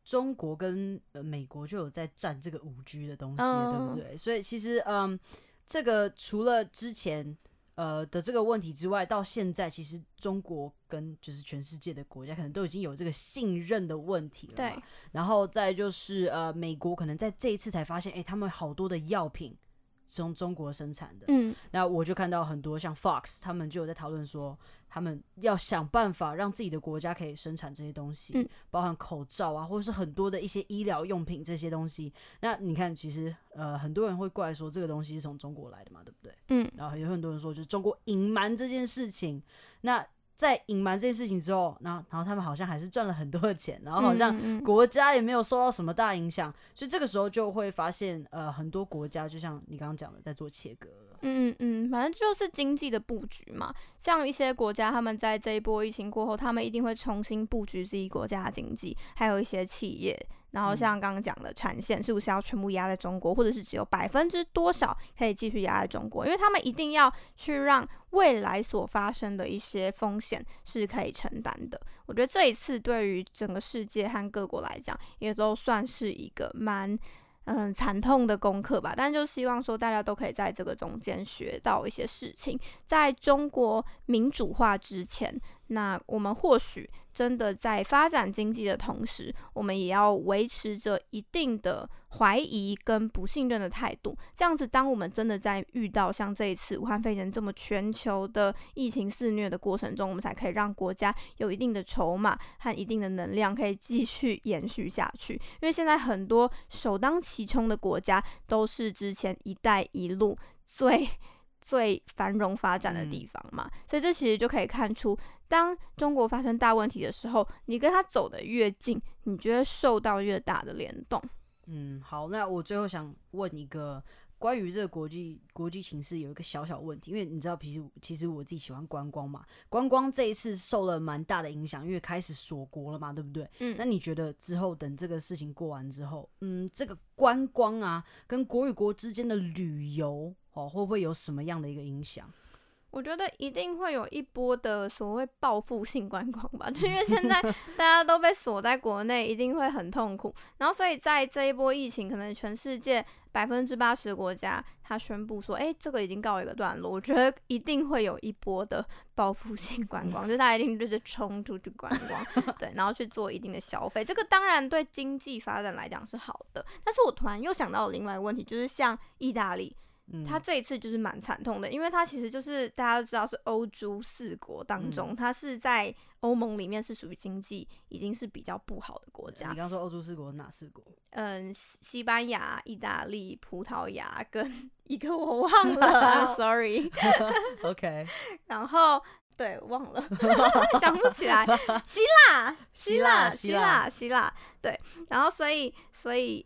中国跟呃美国就有在战这个五 G 的东西，对不对？所以其实嗯，这个除了之前呃的这个问题之外，到现在其实中国跟就是全世界的国家可能都已经有这个信任的问题了。对。然后再就是呃美国可能在这一次才发现，哎，他们好多的药品从中国生产的。嗯。那我就看到很多像 Fox 他们就有在讨论说。他们要想办法让自己的国家可以生产这些东西，包含口罩啊，或者是很多的一些医疗用品这些东西。那你看，其实呃，很多人会过来说这个东西是从中国来的嘛，对不对？嗯。然后有很多人说，就是中国隐瞒这件事情。那在隐瞒这件事情之后，然后然后他们好像还是赚了很多的钱，然后好像国家也没有受到什么大影响，所以这个时候就会发现，呃，很多国家就像你刚刚讲的，在做切割了。嗯嗯嗯，反正就是经济的布局嘛。像一些国家，他们在这一波疫情过后，他们一定会重新布局自己国家的经济，还有一些企业。然后像刚刚讲的产线是不是要全部压在中国，或者是只有百分之多少可以继续压在中国？因为他们一定要去让未来所发生的一些风险是可以承担的。我觉得这一次对于整个世界和各国来讲，也都算是一个蛮。嗯，惨痛的功课吧，但就希望说大家都可以在这个中间学到一些事情。在中国民主化之前，那我们或许真的在发展经济的同时，我们也要维持着一定的怀疑跟不信任的态度。这样子，当我们真的在遇到像这一次武汉肺炎这么全球的疫情肆虐的过程中，我们才可以让国家有一定的筹码和一定的能量，可以继续延续下去。因为现在很多首当其其冲的国家都是之前“一带一路”最 最繁荣发展的地方嘛，所以这其实就可以看出，当中国发生大问题的时候，你跟他走得越近，你觉得受到越大的联动。嗯，好，那我最后想问一个。关于这个国际国际形势有一个小小问题，因为你知道，其实其实我自己喜欢观光嘛，观光这一次受了蛮大的影响，因为开始锁国了嘛，对不对？嗯，那你觉得之后等这个事情过完之后，嗯，这个观光啊，跟国与国之间的旅游哦，会不会有什么样的一个影响？我觉得一定会有一波的所谓报复性观光吧，就因为现在 大家都被锁在国内，一定会很痛苦。然后，所以在这一波疫情，可能全世界百分之八十的国家，他宣布说，哎，这个已经告一个段落。我觉得一定会有一波的 报复性观光，就大家一定就是冲出去观光，对，然后去做一定的消费。这个当然对经济发展来讲是好的，但是我突然又想到另外一个问题，就是像意大利。他这一次就是蛮惨痛的，因为他其实就是大家都知道是欧洲四国当中，他是在欧盟里面是属于经济已经是比较不好的国家。你刚说欧洲四国哪四国？嗯，西班牙、意大利、葡萄牙跟 一个我忘了，Sorry。OK。然后对，忘了，想不起来。希腊，希腊，希腊，希腊。对，然后所以，所以。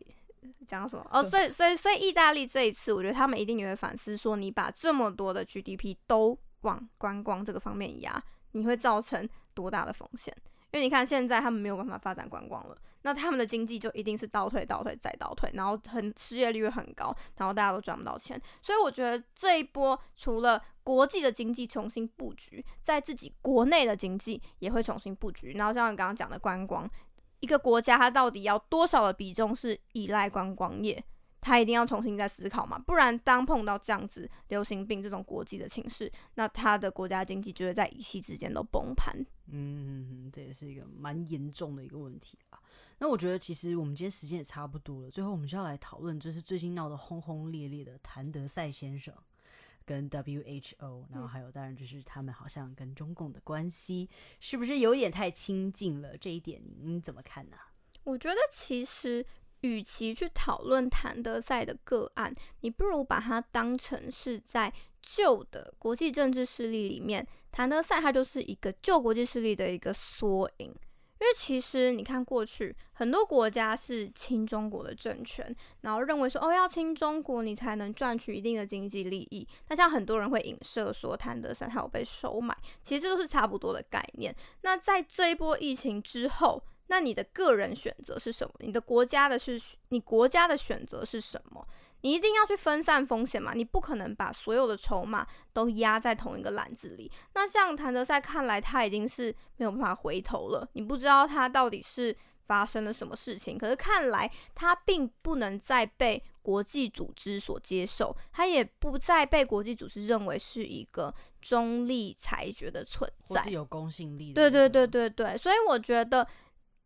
讲什么？哦，所以，所以，所以，意大利这一次，我觉得他们一定也会反思，说你把这么多的 GDP 都往观光这个方面压，你会造成多大的风险？因为你看现在他们没有办法发展观光了，那他们的经济就一定是倒退、倒退再倒退，然后很失业率很高，然后大家都赚不到钱。所以我觉得这一波除了国际的经济重新布局，在自己国内的经济也会重新布局。然后像你刚刚讲的观光。一个国家它到底要多少的比重是依赖观光业，它一定要重新再思考嘛，不然当碰到这样子流行病这种国际的情势，那它的国家经济就会在一夕之间都崩盘。嗯，这也是一个蛮严重的一个问题啊。那我觉得其实我们今天时间也差不多了，最后我们就要来讨论，就是最近闹得轰轰烈烈的谭德赛先生。跟 WHO，然后还有当然就是他们好像跟中共的关系是不是有点太亲近了？这一点你怎么看呢？我觉得其实与其去讨论谭德赛的个案，你不如把它当成是在旧的国际政治势力里面，谭德赛他就是一个旧国际势力的一个缩影。因为其实你看过去很多国家是亲中国的政权，然后认为说哦要亲中国你才能赚取一定的经济利益。那像很多人会影射说谭德赛他有被收买，其实这都是差不多的概念。那在这一波疫情之后，那你的个人选择是什么？你的国家的是你国家的选择是什么？你一定要去分散风险嘛，你不可能把所有的筹码都压在同一个篮子里。那像谭德赛看来，他已经是没有办法回头了。你不知道他到底是发生了什么事情，可是看来他并不能再被国际组织所接受，他也不再被国际组织认为是一个中立裁决的存在，是有公信力的。对对对对对，所以我觉得。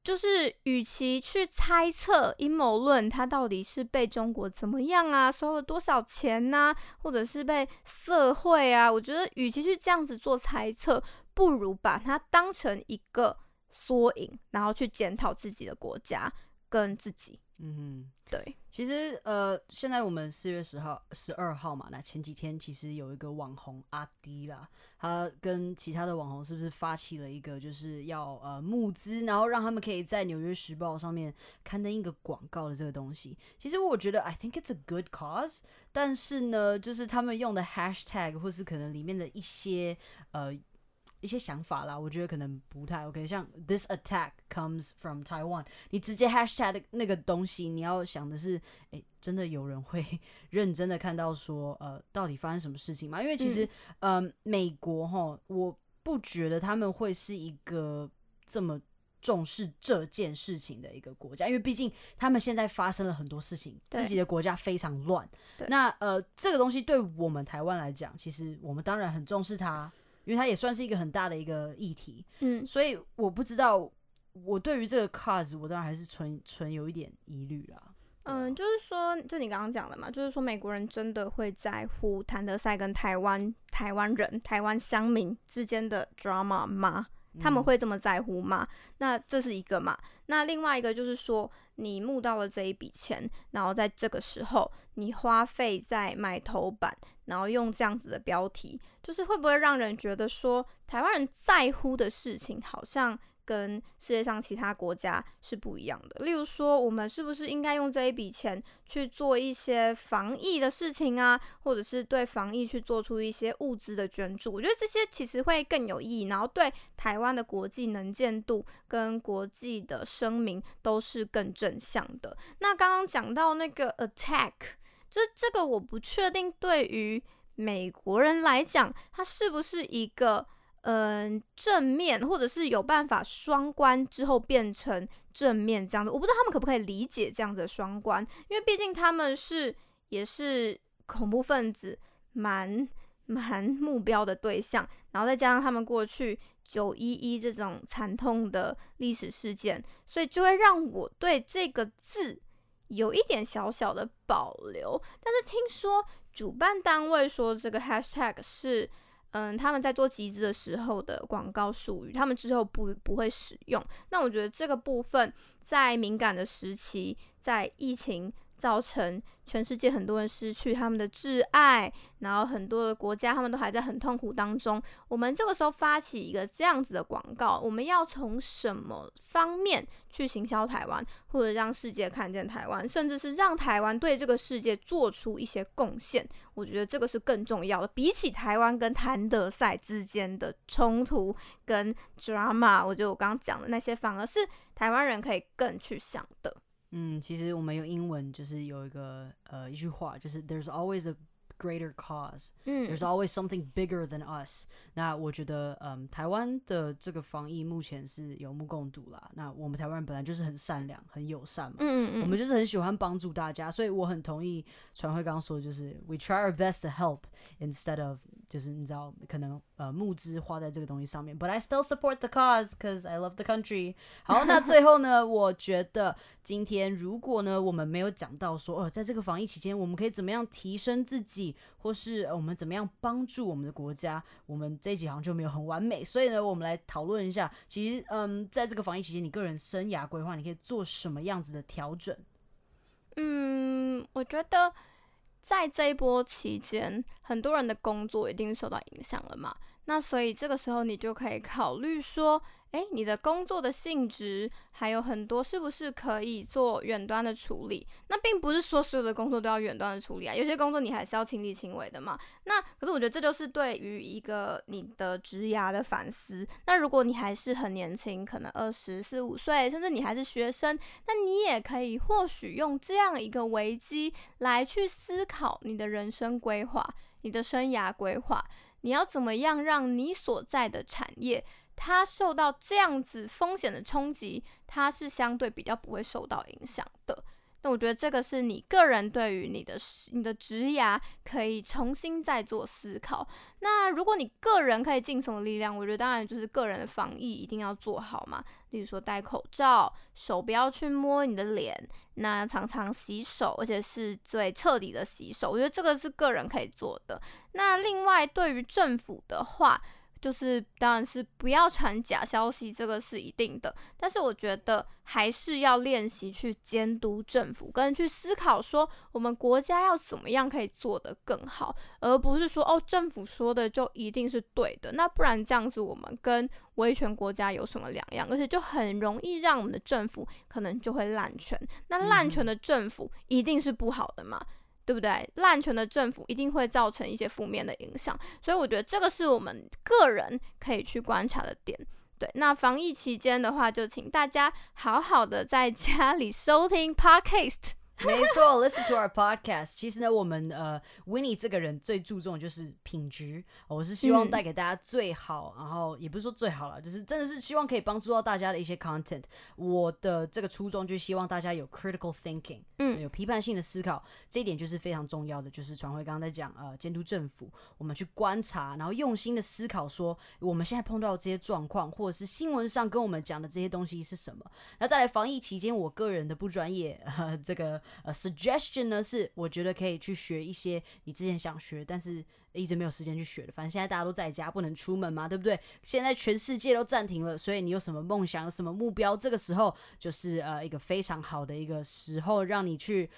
就是，与其去猜测阴谋论，它到底是被中国怎么样啊，收了多少钱呐，或者是被社会啊，我觉得与其去这样子做猜测，不如把它当成一个缩影，然后去检讨自己的国家跟自己。嗯，对。其实，呃，现在我们四月十号、十二号嘛，那前几天其实有一个网红阿迪啦。他跟其他的网红是不是发起了一个就是要呃募资，然后让他们可以在《纽约时报》上面刊登一个广告的这个东西？其实我觉得 I think it's a good cause，但是呢，就是他们用的 hashtag 或是可能里面的一些呃。一些想法啦，我觉得可能不太 OK。像 This attack comes from Taiwan，你直接 hashtag 那个东西，你要想的是，哎，真的有人会认真的看到说，呃，到底发生什么事情吗？因为其实，嗯，美国哈，我不觉得他们会是一个这么重视这件事情的一个国家，因为毕竟他们现在发生了很多事情，自己的国家非常乱。那呃，这个东西对我们台湾来讲，其实我们当然很重视它。因为它也算是一个很大的一个议题，嗯，所以我不知道，我对于这个 cause，我当然还是存存有一点疑虑啦。嗯，就是说，就你刚刚讲的嘛，就是说美国人真的会在乎谭德赛跟台湾台湾人、台湾乡民之间的 drama 吗？他们会这么在乎吗？那这是一个嘛？那另外一个就是说，你募到了这一笔钱，然后在这个时候你花费在买头版，然后用这样子的标题，就是会不会让人觉得说，台湾人在乎的事情好像？跟世界上其他国家是不一样的。例如说，我们是不是应该用这一笔钱去做一些防疫的事情啊，或者是对防疫去做出一些物资的捐助？我觉得这些其实会更有意义，然后对台湾的国际能见度跟国际的声明都是更正向的。那刚刚讲到那个 attack，就是这个我不确定对于美国人来讲，它是不是一个嗯正面，或者是有办法双关之后变成正面这样子？我不知道他们可不可以理解这样子的双关，因为毕竟他们是也是恐怖分子，蛮蛮目标的对象，然后再加上他们过去九一一这种惨痛的历史事件，所以就会让我对这个字有一点小小的保留。但是听说。主办单位说这个 hashtag 是，嗯，他们在做集资的时候的广告术语，他们之后不不会使用。那我觉得这个部分在敏感的时期，在疫情。造成全世界很多人失去他们的挚爱，然后很多的国家他们都还在很痛苦当中。我们这个时候发起一个这样子的广告，我们要从什么方面去行销台湾，或者让世界看见台湾，甚至是让台湾对这个世界做出一些贡献？我觉得这个是更重要的。比起台湾跟谭德赛之间的冲突跟 drama，我觉得我刚刚讲的那些反而是台湾人可以更去想的。嗯，其实我们用英文就是有一个呃一句话，就是 There's always a greater cause. There's always something bigger than us. 那我觉得，嗯，台湾的这个防疫目前是有目共睹啦。那我们台湾人本来就是很善良、很友善嘛，嗯嗯我们就是很喜欢帮助大家，所以我很同意传辉刚刚说，就是 We try our best to help instead of 就是你知道，可能呃募资花在这个东西上面，But I still support the cause because I love the country。好，那最后呢，我觉得今天如果呢我们没有讲到说，呃，在这个防疫期间，我们可以怎么样提升自己，或是我们怎么样帮助我们的国家，我们这一集好像就没有很完美。所以呢，我们来讨论一下，其实嗯，在这个防疫期间，你个人生涯规划，你可以做什么样子的调整？嗯，我觉得。在这一波期间，很多人的工作一定受到影响了嘛？那所以这个时候，你就可以考虑说。诶，你的工作的性质还有很多，是不是可以做远端的处理？那并不是说所有的工作都要远端的处理啊，有些工作你还是要亲力亲为的嘛。那可是我觉得这就是对于一个你的职涯的反思。那如果你还是很年轻，可能二十四五岁，甚至你还是学生，那你也可以或许用这样一个危机来去思考你的人生规划、你的生涯规划，你要怎么样让你所在的产业。它受到这样子风险的冲击，它是相对比较不会受到影响的。那我觉得这个是你个人对于你的你的职涯可以重新再做思考。那如果你个人可以尽什么力量，我觉得当然就是个人的防疫一定要做好嘛。例如说戴口罩，手不要去摸你的脸，那常常洗手，而且是最彻底的洗手。我觉得这个是个人可以做的。那另外对于政府的话，就是，当然是不要传假消息，这个是一定的。但是我觉得还是要练习去监督政府，跟去思考说我们国家要怎么样可以做得更好，而不是说哦政府说的就一定是对的。那不然这样子我们跟威权国家有什么两样？而且就很容易让我们的政府可能就会滥权。那滥权的政府一定是不好的嘛？对不对？滥权的政府一定会造成一些负面的影响，所以我觉得这个是我们个人可以去观察的点。对，那防疫期间的话，就请大家好好的在家里收听 Podcast。没错，Listen to our podcast。其实呢，我们呃，Winnie 这个人最注重的就是品质。我是希望带给大家最好，然后也不是说最好了，就是真的是希望可以帮助到大家的一些 content。我的这个初衷就是希望大家有 critical thinking，嗯，有批判性的思考，这一点就是非常重要的。就是传辉刚刚在讲呃，监督政府，我们去观察，然后用心的思考，说我们现在碰到这些状况，或者是新闻上跟我们讲的这些东西是什么。那再来防疫期间，我个人的不专业，这个。呃，suggestion 呢是我觉得可以去学一些你之前想学，但是一直没有时间去学的。反正现在大家都在家，不能出门嘛，对不对？现在全世界都暂停了，所以你有什么梦想，有什么目标，这个时候就是呃一个非常好的一个时候，让你去。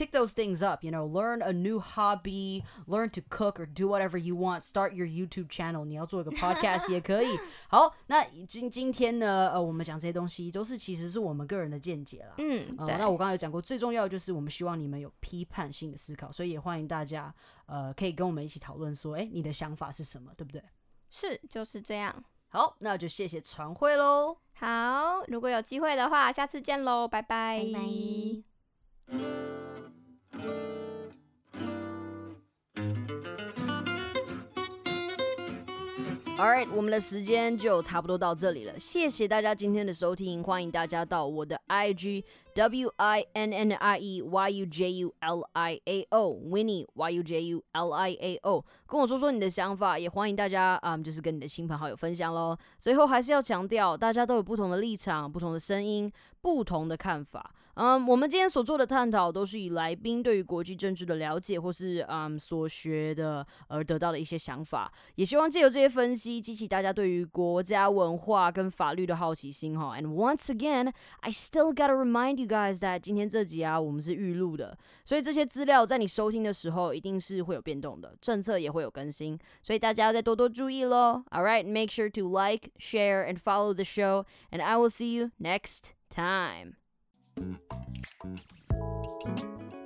Pick those things up. You know, learn a new hobby, learn to cook or do whatever you want. Start your YouTube channel. 你要做一个 podcast 也可以。好，那今今天呢，呃，我们讲这些东西都是其实是我们个人的见解啦。嗯，呃，那我刚才有讲过，最重要的就是我们希望你们有批判性的思考，所以也欢迎大家，呃，可以跟我们一起讨论说，哎，你的想法是什么，对不对？是，就是这样。好，那就谢谢传会喽。好，如果有机会的话，下次见喽，拜拜。拜拜。All right 我们的时间就差不多到这里了，谢谢大家今天的收听，欢迎大家到我的 IG W I N N I E Y U J U L I A O Winnie Y U J U L I A O，跟我说说你的想法，也欢迎大家啊、就是跟你的亲朋好友分享喽。最后还是要强调，大家都有不同的立场、不同的声音、不同的看法。嗯，我们今天所做的探讨都是以来宾对于国际政治的了解，或是嗯所学的而得到的一些想法，也希望借由这些分析，激起大家对于国家文化跟法律的好奇心哈。And once again, I still gotta remind you guys that 今天这集啊，我们是预录的，所以这些资料在你收听的时候一定是会有变动的，政策也会有更新，所以大家要再多多注意喽。All right, make sure to like, share, and follow the show, and I will see you next time.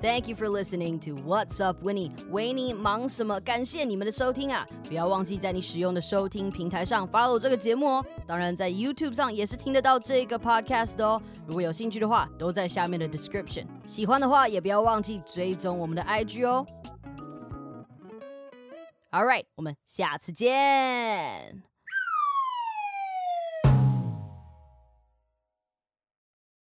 Thank you for listening to What's Up Winnie，维尼忙什么？感谢你们的收听啊！不要忘记在你使用的收听平台上 follow 这个节目哦。当然，在 YouTube 上也是听得到这个 podcast 的哦。如果有兴趣的话，都在下面的 description。喜欢的话，也不要忘记追踪我们的 IG 哦。All right，我们下次见。